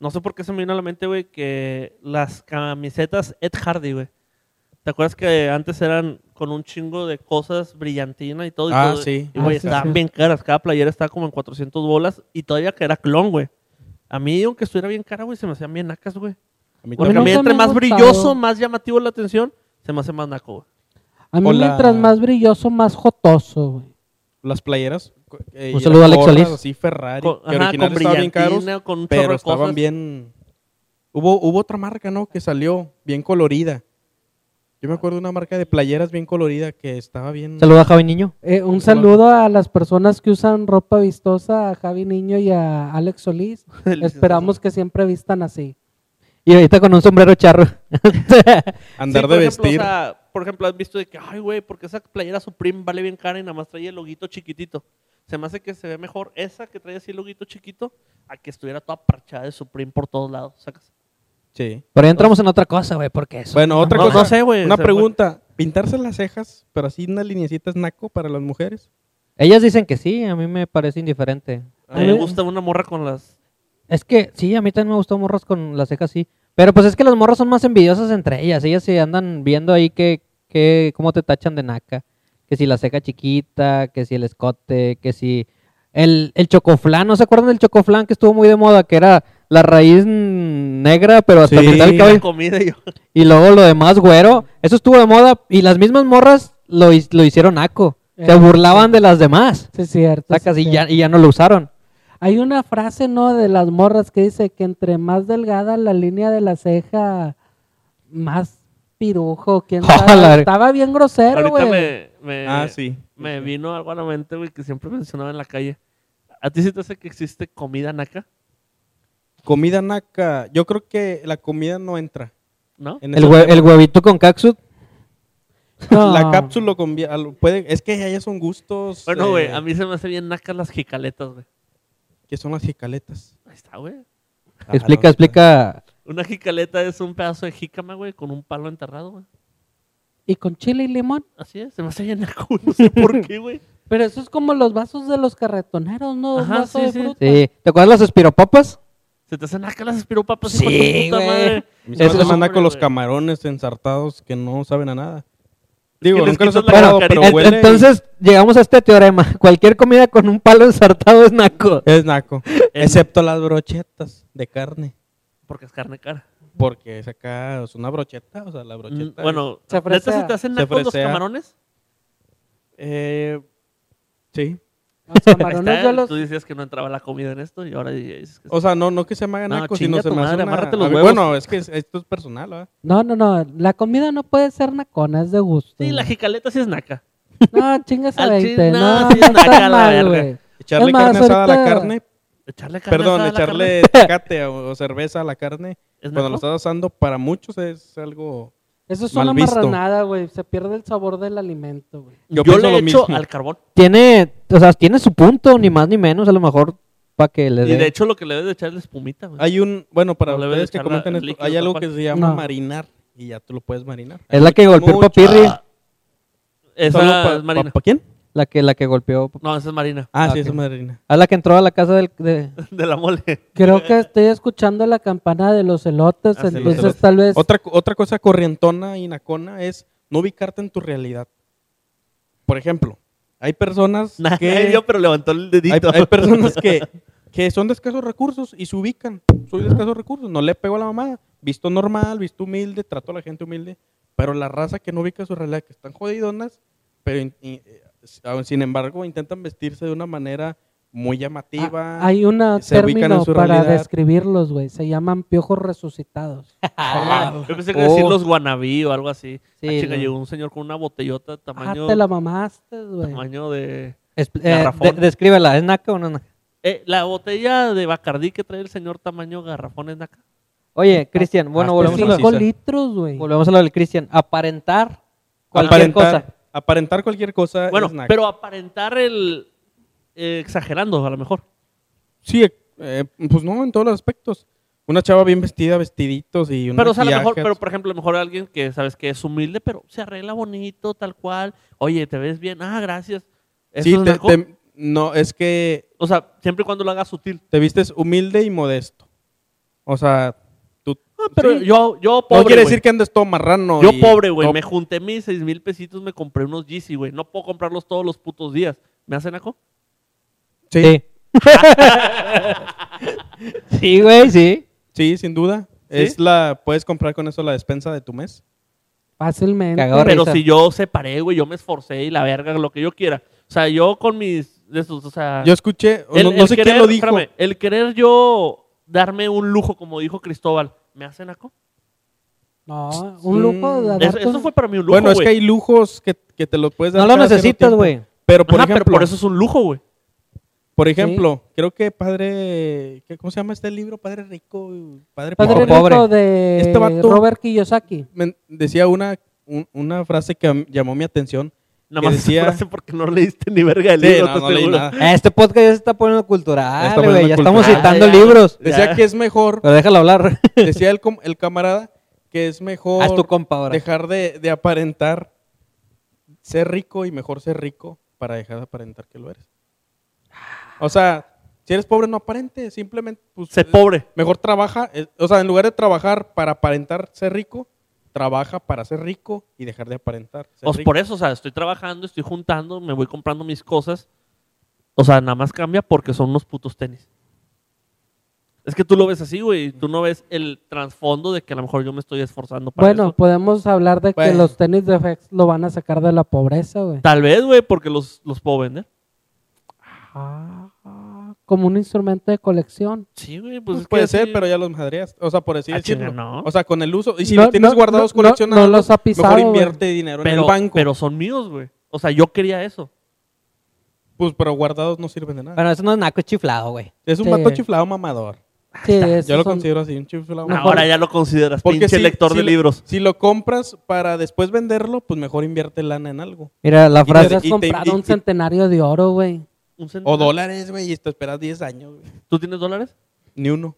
no sé por qué se me vino a la mente, güey, que las camisetas Ed Hardy, güey. ¿Te acuerdas que antes eran con un chingo de cosas brillantina y todo? Y Ah, todo? sí. Y, güey, Ah, sí, estaban sí. bien caras. Cada playera estaba como en 400 bolas y todavía que era clon, güey. A mí, aunque estuviera bien cara, güey, se me hacían bien nacas, güey. A mí Porque a también. mí entre más gustado. brilloso, más llamativo la atención, se me hace más naco, güey. A mí mientras más brilloso, más jotoso, güey. Las playeras. eh, Un saludo a Alex Solís. Así Ferrari. Con, que ajá, con estaban bien caros. con Pero estaban cosas. bien. Hubo, hubo otra marca, ¿no? Que salió bien colorida. Yo me acuerdo de una marca de playeras bien colorida que estaba bien. Saluda a Javi Niño. Eh, un saludo a las personas que usan ropa vistosa, a Javi Niño y a Alex Solís. Esperamos que siempre vistan así. Y ahorita con un sombrero charro. Andar Sí, de ejemplo, vestir. o sea, por ejemplo, has visto de que, ay, güey, porque esa playera Supreme vale bien cara y nada más trae el loguito chiquitito. Se me hace que se ve mejor esa que trae así el loguito chiquito a que estuviera toda parchada de Supreme por todos lados. ¿sacas? Sí. Pero ya entramos en otra cosa, güey, porque eso. Bueno, otra No, cosa. no sé, güey, Una o sea, pregunta. ¿Pintarse las cejas, pero así unas linecitas naco para las mujeres? Ellas dicen que sí, a mí me parece indiferente. A mí me gusta una morra con las... Es que sí, a mí también me gustó morras con las cejas así. Pero pues es que las morras son más envidiosas entre ellas. Ellas se andan viendo ahí que, que cómo te tachan de naca. Que si la ceja chiquita, que si el escote, que si el, el chocoflán. ¿No se acuerdan del chocoflán que estuvo muy de moda? Que era la raíz negra, pero hasta Sí. el final del cabello. comida y yo... Y luego lo demás güero. Eso estuvo de moda y las mismas morras lo, lo hicieron naco. Se Eh, burlaban de las demás. Sí, es cierto. Sacas y ya, y ya no lo usaron. Hay una frase, ¿no? De las morras que dice que entre más delgada la línea de la ceja, más pirujo. ¿Quién Ah, sabe? la- Estaba bien grosero, güey. me, me, Ah, sí. me vino algo a la mente, güey, que siempre mencionaba en la calle. ¿A ti sí te hace que existe comida naca? Comida naca. Yo creo que la comida no entra. ¿No? en El, hue- huevito con caxut. No. La cápsula al- puede, es que allá son gustos. Bueno, güey, eh, a mí se me hace bien nacas las jicaletas, güey. que son las jicaletas. Ahí está, güey. Explica, no, explica. Una jicaleta es un pedazo de jícama, güey, con un palo enterrado, güey. Y con chile y limón. Así es, se me hace bien naco, no sé por qué, güey. Pero eso es como los vasos de los carretoneros, ¿no? Ajá, vaso sí, de sí. fruta. Sí. ¿Te acuerdas las espiropapas? Se te hacen naca las espiropapas, Sí, de güey. madre. Se Eso hace es- más naco Hombre, los camarones ensartados que no saben a nada. Digo, nunca los he probado, pero huele. y- Entonces llegamos a este teorema. Cualquier comida con un palo ensartado es naco. Es naco. Excepto las brochetas de carne. Porque es carne cara. Porque es acá, es una brocheta, o sea, la Mm, brocheta. Bueno, Se ¿neta fresea. se te hacen nacos los camarones? Eh, sí. Los camarones está, yo los... Tú decías que no entraba la comida en esto y ahora dices que O sea, no, no que se me haga No, naco, chinga sino se me madre, una- los huevos. Bueno, es que es- esto es personal, ¿verdad? No, no, no. La comida no puede ser nacona, es de gusto. Sí, la jicaleta sí es naca. No, chingas a Al 20. chile, No, no, no, sí es naca la verga. Echarle Es más, carne asada a la carne. Echarle carne Perdón, asada a la echarle carne. tecate o, o cerveza a la carne. ¿Es Cuando lo estás asando, para muchos es algo. Eso es Mal una visto. marranada, güey. Se pierde el sabor del alimento, güey. Yo Yo, le lo echo mismo. al carbón. Tiene, o sea, tiene su punto, ni más ni menos, a lo mejor para que le Y dé. de hecho lo que le debes de echar es la espumita, güey. Hay un. Bueno, para No ustedes que comentan esto, hay algo que se llama No. marinar. Y ya tú lo puedes marinar. Es la que golpeó el papirri, Ah, Esa pa- es Marina. pa- ¿pa quién? La que, la que golpeó. No, esa es Marina. Ah, Ah, sí, ok. esa es marina. A la que entró a la casa del, de... De la mole. Creo que estoy escuchando la campana de los elotes, Ah, sí, los entonces tal vez... Otra, otra cosa corrientona y nacona es no ubicarte en tu realidad. Por ejemplo, hay personas Nadie que. vio, pero levantó el hay, dedito. hay personas que, que son de escasos recursos y se ubican. Soy de escasos recursos, no le pego a la mamada. Visto normal, visto humilde, trato a la gente humilde. Pero la raza que no ubica su realidad, que están jodidonas, pero in- in- sin embargo intentan vestirse de una manera muy llamativa. Ah, Hay un término para realidad. describirlos, güey. Se llaman piojos resucitados. Yo pensé que decir Oh. los guanabí o algo así. Sí, ah, chinga, no. llegó un señor con una botellota Ah, tamaño, te la mamaste, güey. tamaño de... Es- eh, de- descríbela, ¿es naca o no es naca? Eh, la botella de Bacardí que trae el señor tamaño garrafón es naca. Oye, Cristian, bueno, Hasta volvemos a, lo, litros, güey. volvemos a lo del Cristian. Aparentar cualquier Aparentar. cosa. Aparentar cualquier cosa Bueno, es naco. pero aparentar el... eh, exagerando, a lo mejor. Sí, eh, pues no, en todos los aspectos. Una chava bien vestida, vestiditos y un Pero, o sea, a lo mejor, maquillaje, pero por ejemplo, a lo mejor alguien que sabes que es humilde, pero se arregla bonito, tal cual. Oye, te ves bien. Ah, gracias. ¿Eso Sí, es te- naco? te- no, es que O sea, siempre y cuando lo hagas sutil. te vistes humilde y modesto. O sea, tú... Ah, pero sí. yo, yo pobre, no quiere decir que andes todo marrano. Yo y pobre, güey. Me junté mis seis mil pesitos, me compré unos Yeezy, güey. No puedo comprarlos todos los putos días. ¿Me hacen naco? Sí, Sí. sí, güey, sí. sí, sin duda. ¿Sí? Es la... Puedes comprar con eso la despensa de tu mes. Fácilmente. Cagado Pero risa. si yo separé, güey, yo me esforcé y la verga, lo que yo quiera. O sea, yo con mis... De esos, o sea... Yo escuché, el- no, no el sé quién lo dijo. espérame, el querer yo darme un lujo, como dijo Cristóbal, ¿me hace naco? No, un lujo de. Eso, fue para mí un lujo, bueno, es que hay lujos que, que te los puedes dar. No lo necesitas, güey. Pero por Ajá, ejemplo, pero por eso es un lujo, güey. por ejemplo, creo que padre, ¿qué- ¿cómo se llama este libro? Padre rico, padre, Padre pobre. Rico. de Este vato- Robert Kiyosaki. Me- decía una un- una frase que am- llamó mi atención. Nada más decía- frase porque no leíste ni verga el Sí, libro, no, te no leí aseguro. nada. Este podcast ya se está poniendo cultural, está güey. poniendo Ya estamos citando ya. libros. Decía Ya. que es mejor, Pero déjalo hablar. decía el, com- el camarada que es mejor Haz tu compa ahora. dejar de, de aparentar ser rico y mejor ser rico para dejar de aparentar que lo eres. O sea, si eres pobre no aparente, simplemente pues, Sé pobre. Mejor trabaja, eh, o sea, en lugar de trabajar para aparentar ser rico, trabaja para ser rico y dejar de aparentar ser Pues rico. por eso, o sea, estoy trabajando, estoy juntando, me voy comprando mis cosas. O sea, nada más cambia porque son unos putos tenis. Es que tú lo ves así, güey. Tú no ves el trasfondo de que a lo mejor yo me estoy esforzando para Bueno, eso. podemos hablar de que Bueno. los tenis de FX lo van a sacar de la pobreza, güey. Tal vez, güey, porque los, los puedo vender. Ah, como un instrumento de colección. Sí, güey, pues, Pues es que puede ser, así- pero ya los madreas. O sea, por así Ah, decirlo. chinga, no. O sea, con el uso. Y si No, los tienes no, guardados coleccionados, no los ha pisado, mejor invierte dinero en el banco. pero son míos, güey. O sea, yo quería eso. Pues, pero guardados no sirven de nada. Bueno, eso no es naco, es chiflado, güey. es un sí. vato chiflado mamador. Sí, Yo lo son- considero así, un chiflado mamador. Ahora ya lo consideras, Porque pinche si- lector si de lo- libros. Si lo compras para después venderlo, pues mejor invierte lana en algo. Mira, la Y te- frase. Y te- comprado y- un y- centenario de oro, güey. Un O dólares, güey, y te esperas 10 años, güey. ¿Tú tienes dólares? Ni uno.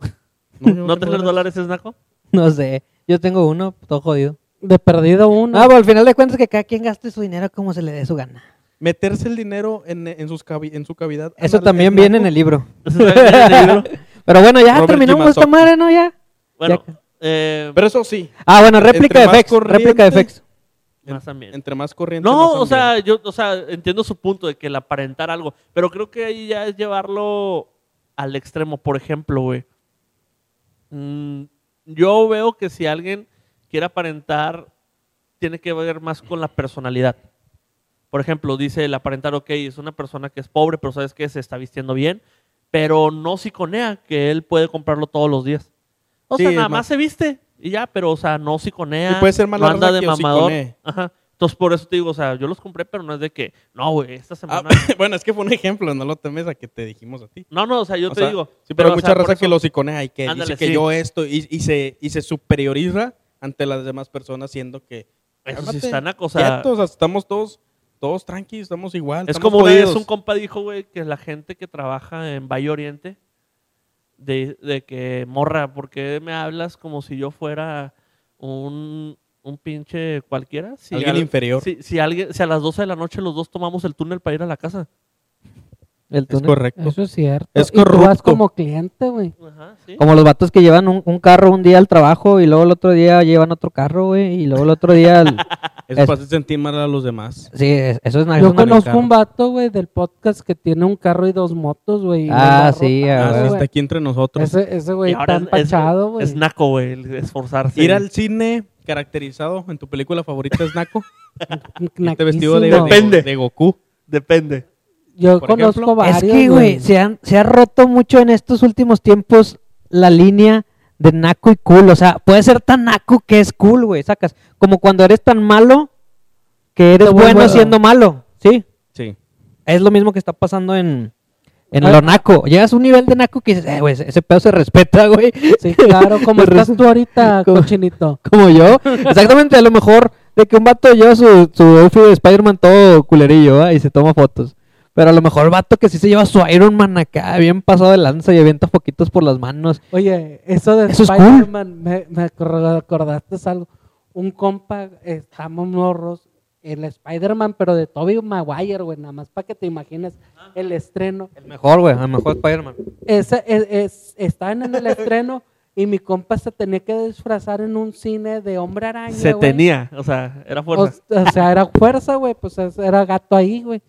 ¿No, tener dólares es naco? No sé. Yo tengo uno, todo jodido. De perdido uno. Ah, pero al final de cuentas que cada quien gaste su dinero como se le dé su gana. Meterse el dinero en, en sus cavi- en su cavidad. Eso también viene en el libro. ¿Eso está en el libro? Pero bueno, ya Robert terminamos esta madre, ¿no? Ya. Bueno, Ya. eh, Pero eso sí, Ah, bueno, réplica Entre de más FX. Réplica de corriente, FX. Más también. entre más corriente. No, más o sea, yo, o sea, entiendo su punto de que el aparentar algo, pero creo que ahí ya es llevarlo al extremo. Por ejemplo, güey, mm, yo veo que si alguien quiere aparentar, tiene que ver más con la personalidad. Por ejemplo, dice el aparentar, ok, es una persona que es pobre, pero sabes que se está vistiendo bien, pero no siconea que él puede comprarlo todos los días. O Sí, sea, nada más- más se viste y ya, pero, o sea, no siconea. Y puede ser mala no anda raza de que mamador. Ajá. Entonces, por eso te digo, o sea, yo los compré, pero no es de que, no, güey, esta Ah, semana. bueno, es que fue un ejemplo, no lo temes a que te dijimos a ti. No, no, o sea, yo O te sea, digo. Sí, pero, hay o mucha sea, raza que lo siconea y que Ándale, dice que sí. yo esto y, y se, y se superioriza ante las demás personas siendo que... Eso sí cálmate, está naco, o sea, estamos todos, todos tranquilos, estamos igual. Es estamos como jodidos. un compa dijo, güey, que la gente que trabaja en Valle Oriente, de, de que, morra, ¿por qué me hablas como si yo fuera un, un pinche cualquiera? Si Alguien al- inferior. Si, si alguien, si a las 12 de la noche los dos tomamos el túnel para ir a la casa. El Es correcto. Eso es cierto. Es y tú vas corrupto. como cliente, güey. Ajá, sí. Como los vatos que llevan un, un carro un día al trabajo y luego el otro día llevan otro carro, güey. Y luego el otro día. al- Eso Es- sentir mal a los demás. Sí, es- eso es naco. Yo es conozco un vato, güey, del podcast que tiene un carro y dos motos, güey. Ah, sí, ah, Ah, güey. está aquí entre nosotros. Ese, ese güey está es- es- empachado, güey. Es naco, güey, el esforzarse. Ir al cine caracterizado en tu película favorita es Naco. Naquísimo. vestido de, Depende. de, de Goku. Depende. Yo por conozco ejemplo. varios, Es que, güey, se, han- se ha roto mucho en estos últimos tiempos la línea de naco y cool. O sea, puede ser tan naco que es cool, güey, sacas. Como cuando eres tan malo que eres bueno siendo malo, ¿sí? Sí. Es lo mismo que está pasando en, en Ah. lo naco. Llegas a un nivel de naco que dices, eh, güey, ese pedo se respeta, güey. Sí, claro, como estás tú ahorita, Como- cochinito. Como yo. Exactamente, a lo mejor de que un vato lleva su, su outfit de Spider-Man todo culerillo, ¿va? Y se toma fotos. Pero a lo mejor el vato que sí se lleva su Iron Man acá, bien pasado de lanza y avienta poquitos por las manos. Oye, eso de Eso es cool. Spider-Man, me, me acor- acordaste algo. Un compa, estamos morros, el Spider-Man, pero de Tobey Maguire, güey, nada más para que te imagines el estreno. El mejor, güey, el mejor Spider-Man. Ese, es, es- estaban en el estreno y mi compa se tenía que disfrazar en un cine de hombre araña. Se tenía, o sea, era O, fuerza. o sea, era fuerza, güey, pues es- era gato ahí, güey.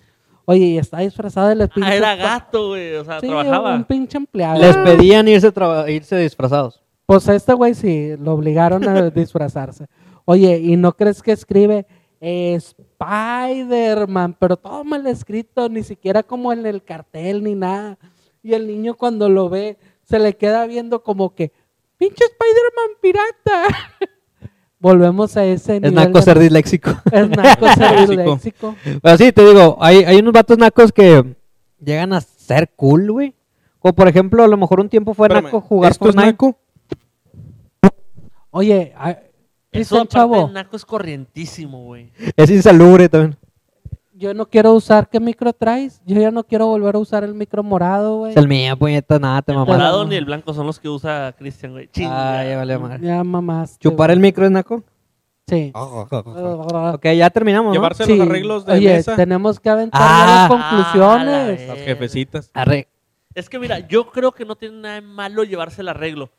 Oye, y está disfrazado de los Ah, pinches era pa- gato, güey, o sea, Sí, trabajaba. un pinche empleado. Les pedían irse, irse disfrazados. Pues a este güey sí, lo obligaron a disfrazarse. Oye, ¿y no crees que escribe Spider-Man? Pero todo mal escrito, ni siquiera como en el cartel ni nada. Y el niño cuando lo ve, se le queda viendo como que, pinche Spider-Man pirata. Volvemos a ese Es nivel. naco de- ser disléxico. Es naco ser Léxico. disléxico. Pero sí, te digo, hay, hay unos vatos nacos que llegan a ser cool, güey. Como por ejemplo, a lo mejor un tiempo fue Espérame, naco jugar ¿Esto es Fortnite. naco? Oye, a- Eso Cristian aparte Chavo, naco es corrientísimo, güey. Es insalubre también. Yo no quiero usar, ¿qué micro traes? Yo ya no quiero volver a usar el micro morado, güey. Es el mío, puñeta, nada, te El mamá. morado ni el blanco son los que usa Cristian, güey. Ah, ya vale madre. Ya mamás. ¿Chupar el micro es naco? Sí. Ok, ya terminamos, ¿no? Llevarse Sí. los arreglos de Oye, mesa. tenemos que aventar Ah. las Ah, conclusiones. la Las jefecitas. Arre. Es que mira, yo creo que no tiene nada de malo llevarse el arreglo.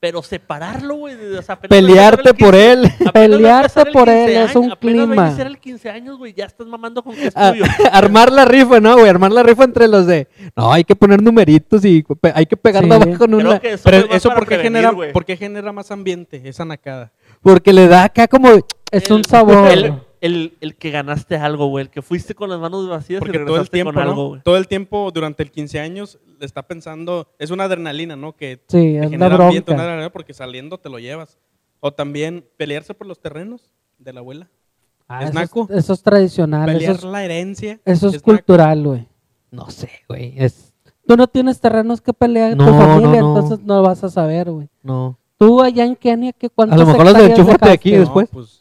Pero separarlo, güey. de- o sea, apenas Pelearte por 15 él. apenas Pelearte por él 15 es un años, apenas clima. iniciar el 15 años, güey. Ya estás mamando con que es Ah, tuyo. armar la rifa, ¿no, güey? Armar la rifa entre los de... No, hay que poner numeritos y hay que pegarlo Sí. abajo en una... Creo que eso, Pero eso para ¿por qué, prevenir, genera, güey. ¿por qué genera más ambiente? Esa nacada. Porque le da acá como... Es El- un sabor. El, el, el que ganaste algo, güey. El que fuiste con las manos vacías y todo el tiempo, con ¿no? algo, güey. Todo el tiempo durante el 15 años le está pensando, es una adrenalina, ¿no? Que Sí, te es genera ambiente, una adrenalina porque saliendo te lo llevas. O también pelearse por los terrenos de la abuela. Ah, ¿Es eso, naco? eso es tradicional. Pelear Eso es, la herencia. eso es cultural, güey. No sé, güey. Es... Tú no tienes terrenos que pelear en tu No, familia, no, no. entonces no vas a saber, güey. No. Tú allá en Kenia, ¿qué cuántas A lo mejor los de aquí después. pues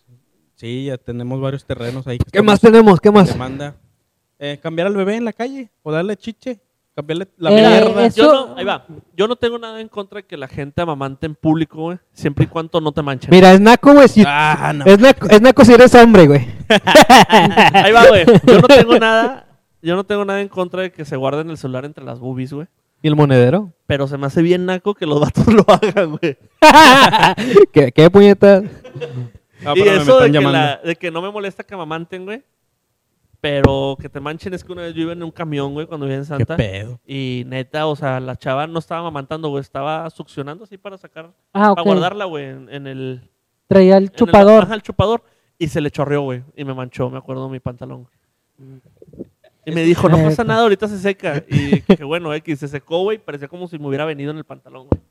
sí, ya tenemos varios terrenos ahí. que ¿Qué más tenemos? ¿Qué más? demanda. Eh, cambiar al bebé en la calle o darle chiche. Cambiarle la Eh, mierda. Yo no, ahí va. Yo no tengo nada en contra de que la gente amamante en público, güey. Siempre y cuando no te manchen. Mira, es naco, güey. Si... Ah, no. Es, naco, es naco si eres hombre, güey. Ahí va, güey. Yo no tengo nada. Yo no tengo nada en contra de que se guarden el celular entre las boobies, güey. ¿Y el monedero? Pero se me hace bien naco que los vatos lo hagan, güey. ¿Qué, qué puñeta? Ah, y me eso de que, la- de que no me molesta que amamanten, güey. Pero que te manchen es que una vez yo iba en un camión, güey, cuando vivía en ¿Qué Santa. pedo? Y neta, o sea, la chava no estaba amamantando, güey. Estaba succionando así para sacar, Ah, ok. para guardarla, güey, en, en el... Traía el el- chupador. ajá, el chupador. Y se le chorreó, güey. Y me manchó, me acuerdo, mi pantalón. Y me dijo, no pasa nada, ahorita se seca. Y que bueno, X, se secó, güey. Parecía como si me hubiera venido en el pantalón, güey.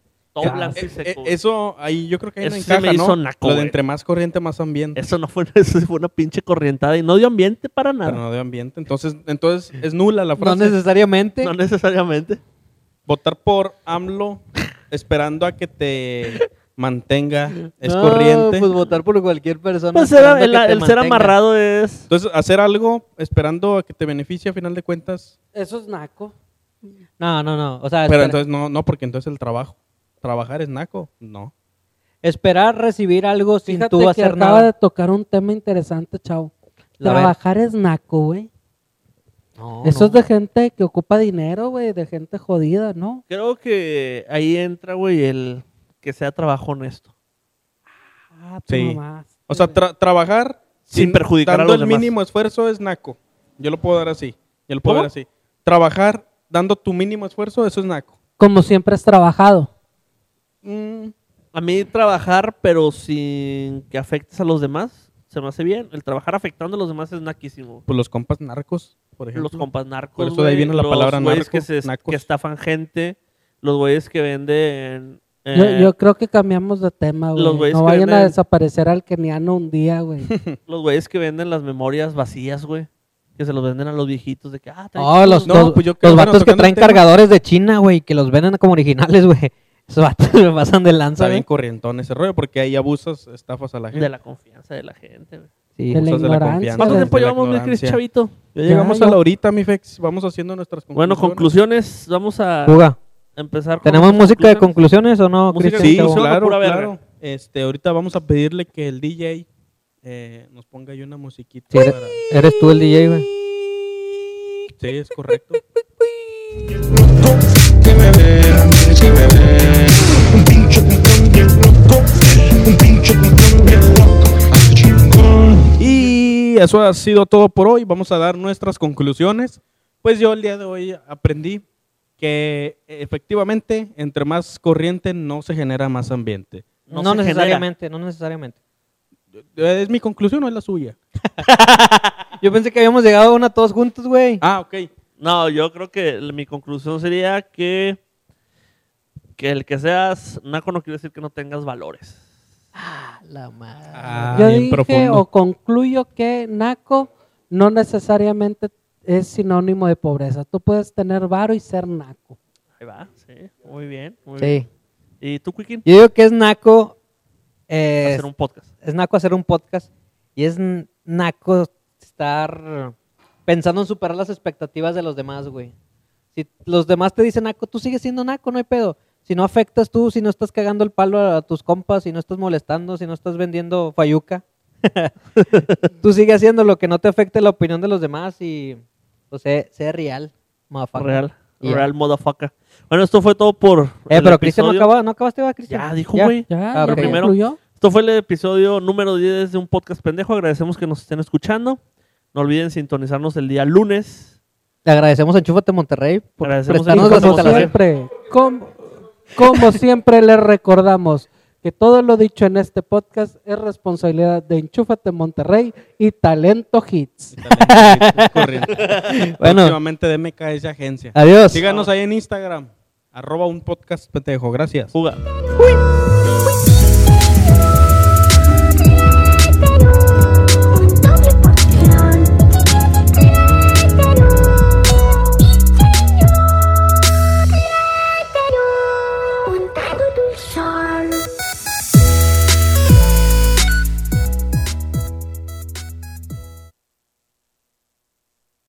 Y Eh, eh, eso ahí yo creo que ahí no Eso me hizo ¿no? naco, Lo de güey. entre más corriente, más ambiente. Eso no fue, eso fue una pinche corrientada y no dio ambiente para nada. Pero no de ambiente. Entonces, entonces es nula la No frase. necesariamente. No necesariamente. Votar por AMLO esperando a que te mantenga es No, corriente. Pues votar por cualquier persona. Pues esperando era- que el, te el ser mantenga. amarrado es... Entonces, hacer algo esperando a que te beneficie a final de cuentas. Eso es naco. No, no, no. O sea, Pero espera- entonces no, no, porque entonces el trabajo. Trabajar es naco. No. esperar recibir algo sin tú que hacer acaba nada. de tocar un tema interesante, ver- Trabajar es naco, güey. No, Eso no. es de gente que ocupa dinero, güey, de gente jodida, ¿no? Creo que ahí entra, güey, el que sea trabajo honesto. Ah, tú Sí. nomás. O sea, tra- trabajar Sin perjudicar a dando los el demás. mínimo esfuerzo es naco. Yo lo puedo dar así. Yo lo puedo ¿Cómo? ver así. Trabajar dando tu mínimo esfuerzo, eso es naco. Como siempre has trabajado. Mm, A mí trabajar, pero sin que afectes a los demás, se me hace bien. El trabajar afectando a los demás es naquísimo. pues los compas narcos, por ejemplo. Los compas narcos, Por eso de ahí viene la los palabra güeyes narco, que, se, que estafan gente, los güeyes que venden... Yo, eh, yo creo que cambiamos de tema, los güey. No que vayan a desaparecer al keniano un día, güey. Los güeyes que venden las memorias vacías, güey. Que se los venden a los viejitos de que, ah, Oh, los, No, los- pues yo los bueno, que traen cargadores de China, güey, que los venden como originales, güey. Me pasan de lanza, Está bien corrientón ese rollo, porque ahí abusas, estafas a la gente. de la confianza de la gente, güey. Sí. De la de ignorancia. confianza. ¿Cuánto tiempo de la llevamos, mi Chris ignorancia. Chavito? Ya llegamos Ya, a ya. la horita, mi Fex. Vamos haciendo nuestras conclusiones. Bueno, conclusiones. Vamos a Juga. empezar con ¿Tenemos música de conclusiones. o no, Música de Cristian? Sí, Chavo? claro, pura verga. claro. Este, ahorita vamos a pedirle que el DJ eh, nos ponga ahí una musiquita. Sí, para- eres tú el DJ, güey. Sí, es correcto. Y eso ha sido todo por hoy. Vamos a dar nuestras conclusiones. Pues yo el día de hoy aprendí que efectivamente entre más corriente no se genera más ambiente. No, No necesariamente, no necesariamente. Eh, ¿Es mi conclusión o es la suya? Yo pensé que habíamos llegado a una todos juntos, güey. Ah, ok. No, yo creo que mi conclusión sería que que el que seas naco no quiere decir que no tengas valores. Ah, la madre. Ah, Yo bien dije profundo. o concluyo que naco no necesariamente es sinónimo de pobreza. Tú puedes tener varo y ser naco. Ahí va, sí, muy bien, muy bien. Sí. ¿Y tú, Quiquín? Yo digo que es naco. eh, Hacer un podcast. es naco hacer un podcast y es naco estar pensando en superar las expectativas de los demás, güey. Si los demás te dicen naco, tú sigues siendo naco, no hay pedo. Si no afectas tú, si no estás cagando el palo a tus compas, si no estás molestando, si no estás vendiendo fayuca, tú sigues haciendo lo que no te afecte la opinión de los demás y, pues, sé, sé real, motherfucker. Real, real motherfucker. Bueno, esto fue todo por Eh, el pero Cristian no acaba, no acabaste, va, Cristian. Ya dijo, güey. ¿Ya? Ah, ¿Ya ok. Primero. Esto fue el episodio número 10 de un podcast pendejo. Agradecemos que nos estén escuchando. No olviden sintonizarnos el día lunes. Le agradecemos a Enchúfate Monterrey por Agradecemos a prestarnos Monterrey. instalaciones. siempre, como siempre les recordamos que todo lo dicho en este podcast es responsabilidad de Enchúfate Monterrey y Talento Hits. Corriente. Bueno. Próximamente de MKS Agencia. Adiós. Síganos ahí en Instagram. Arroba un podcast pendejo. Gracias. Fuga. Doble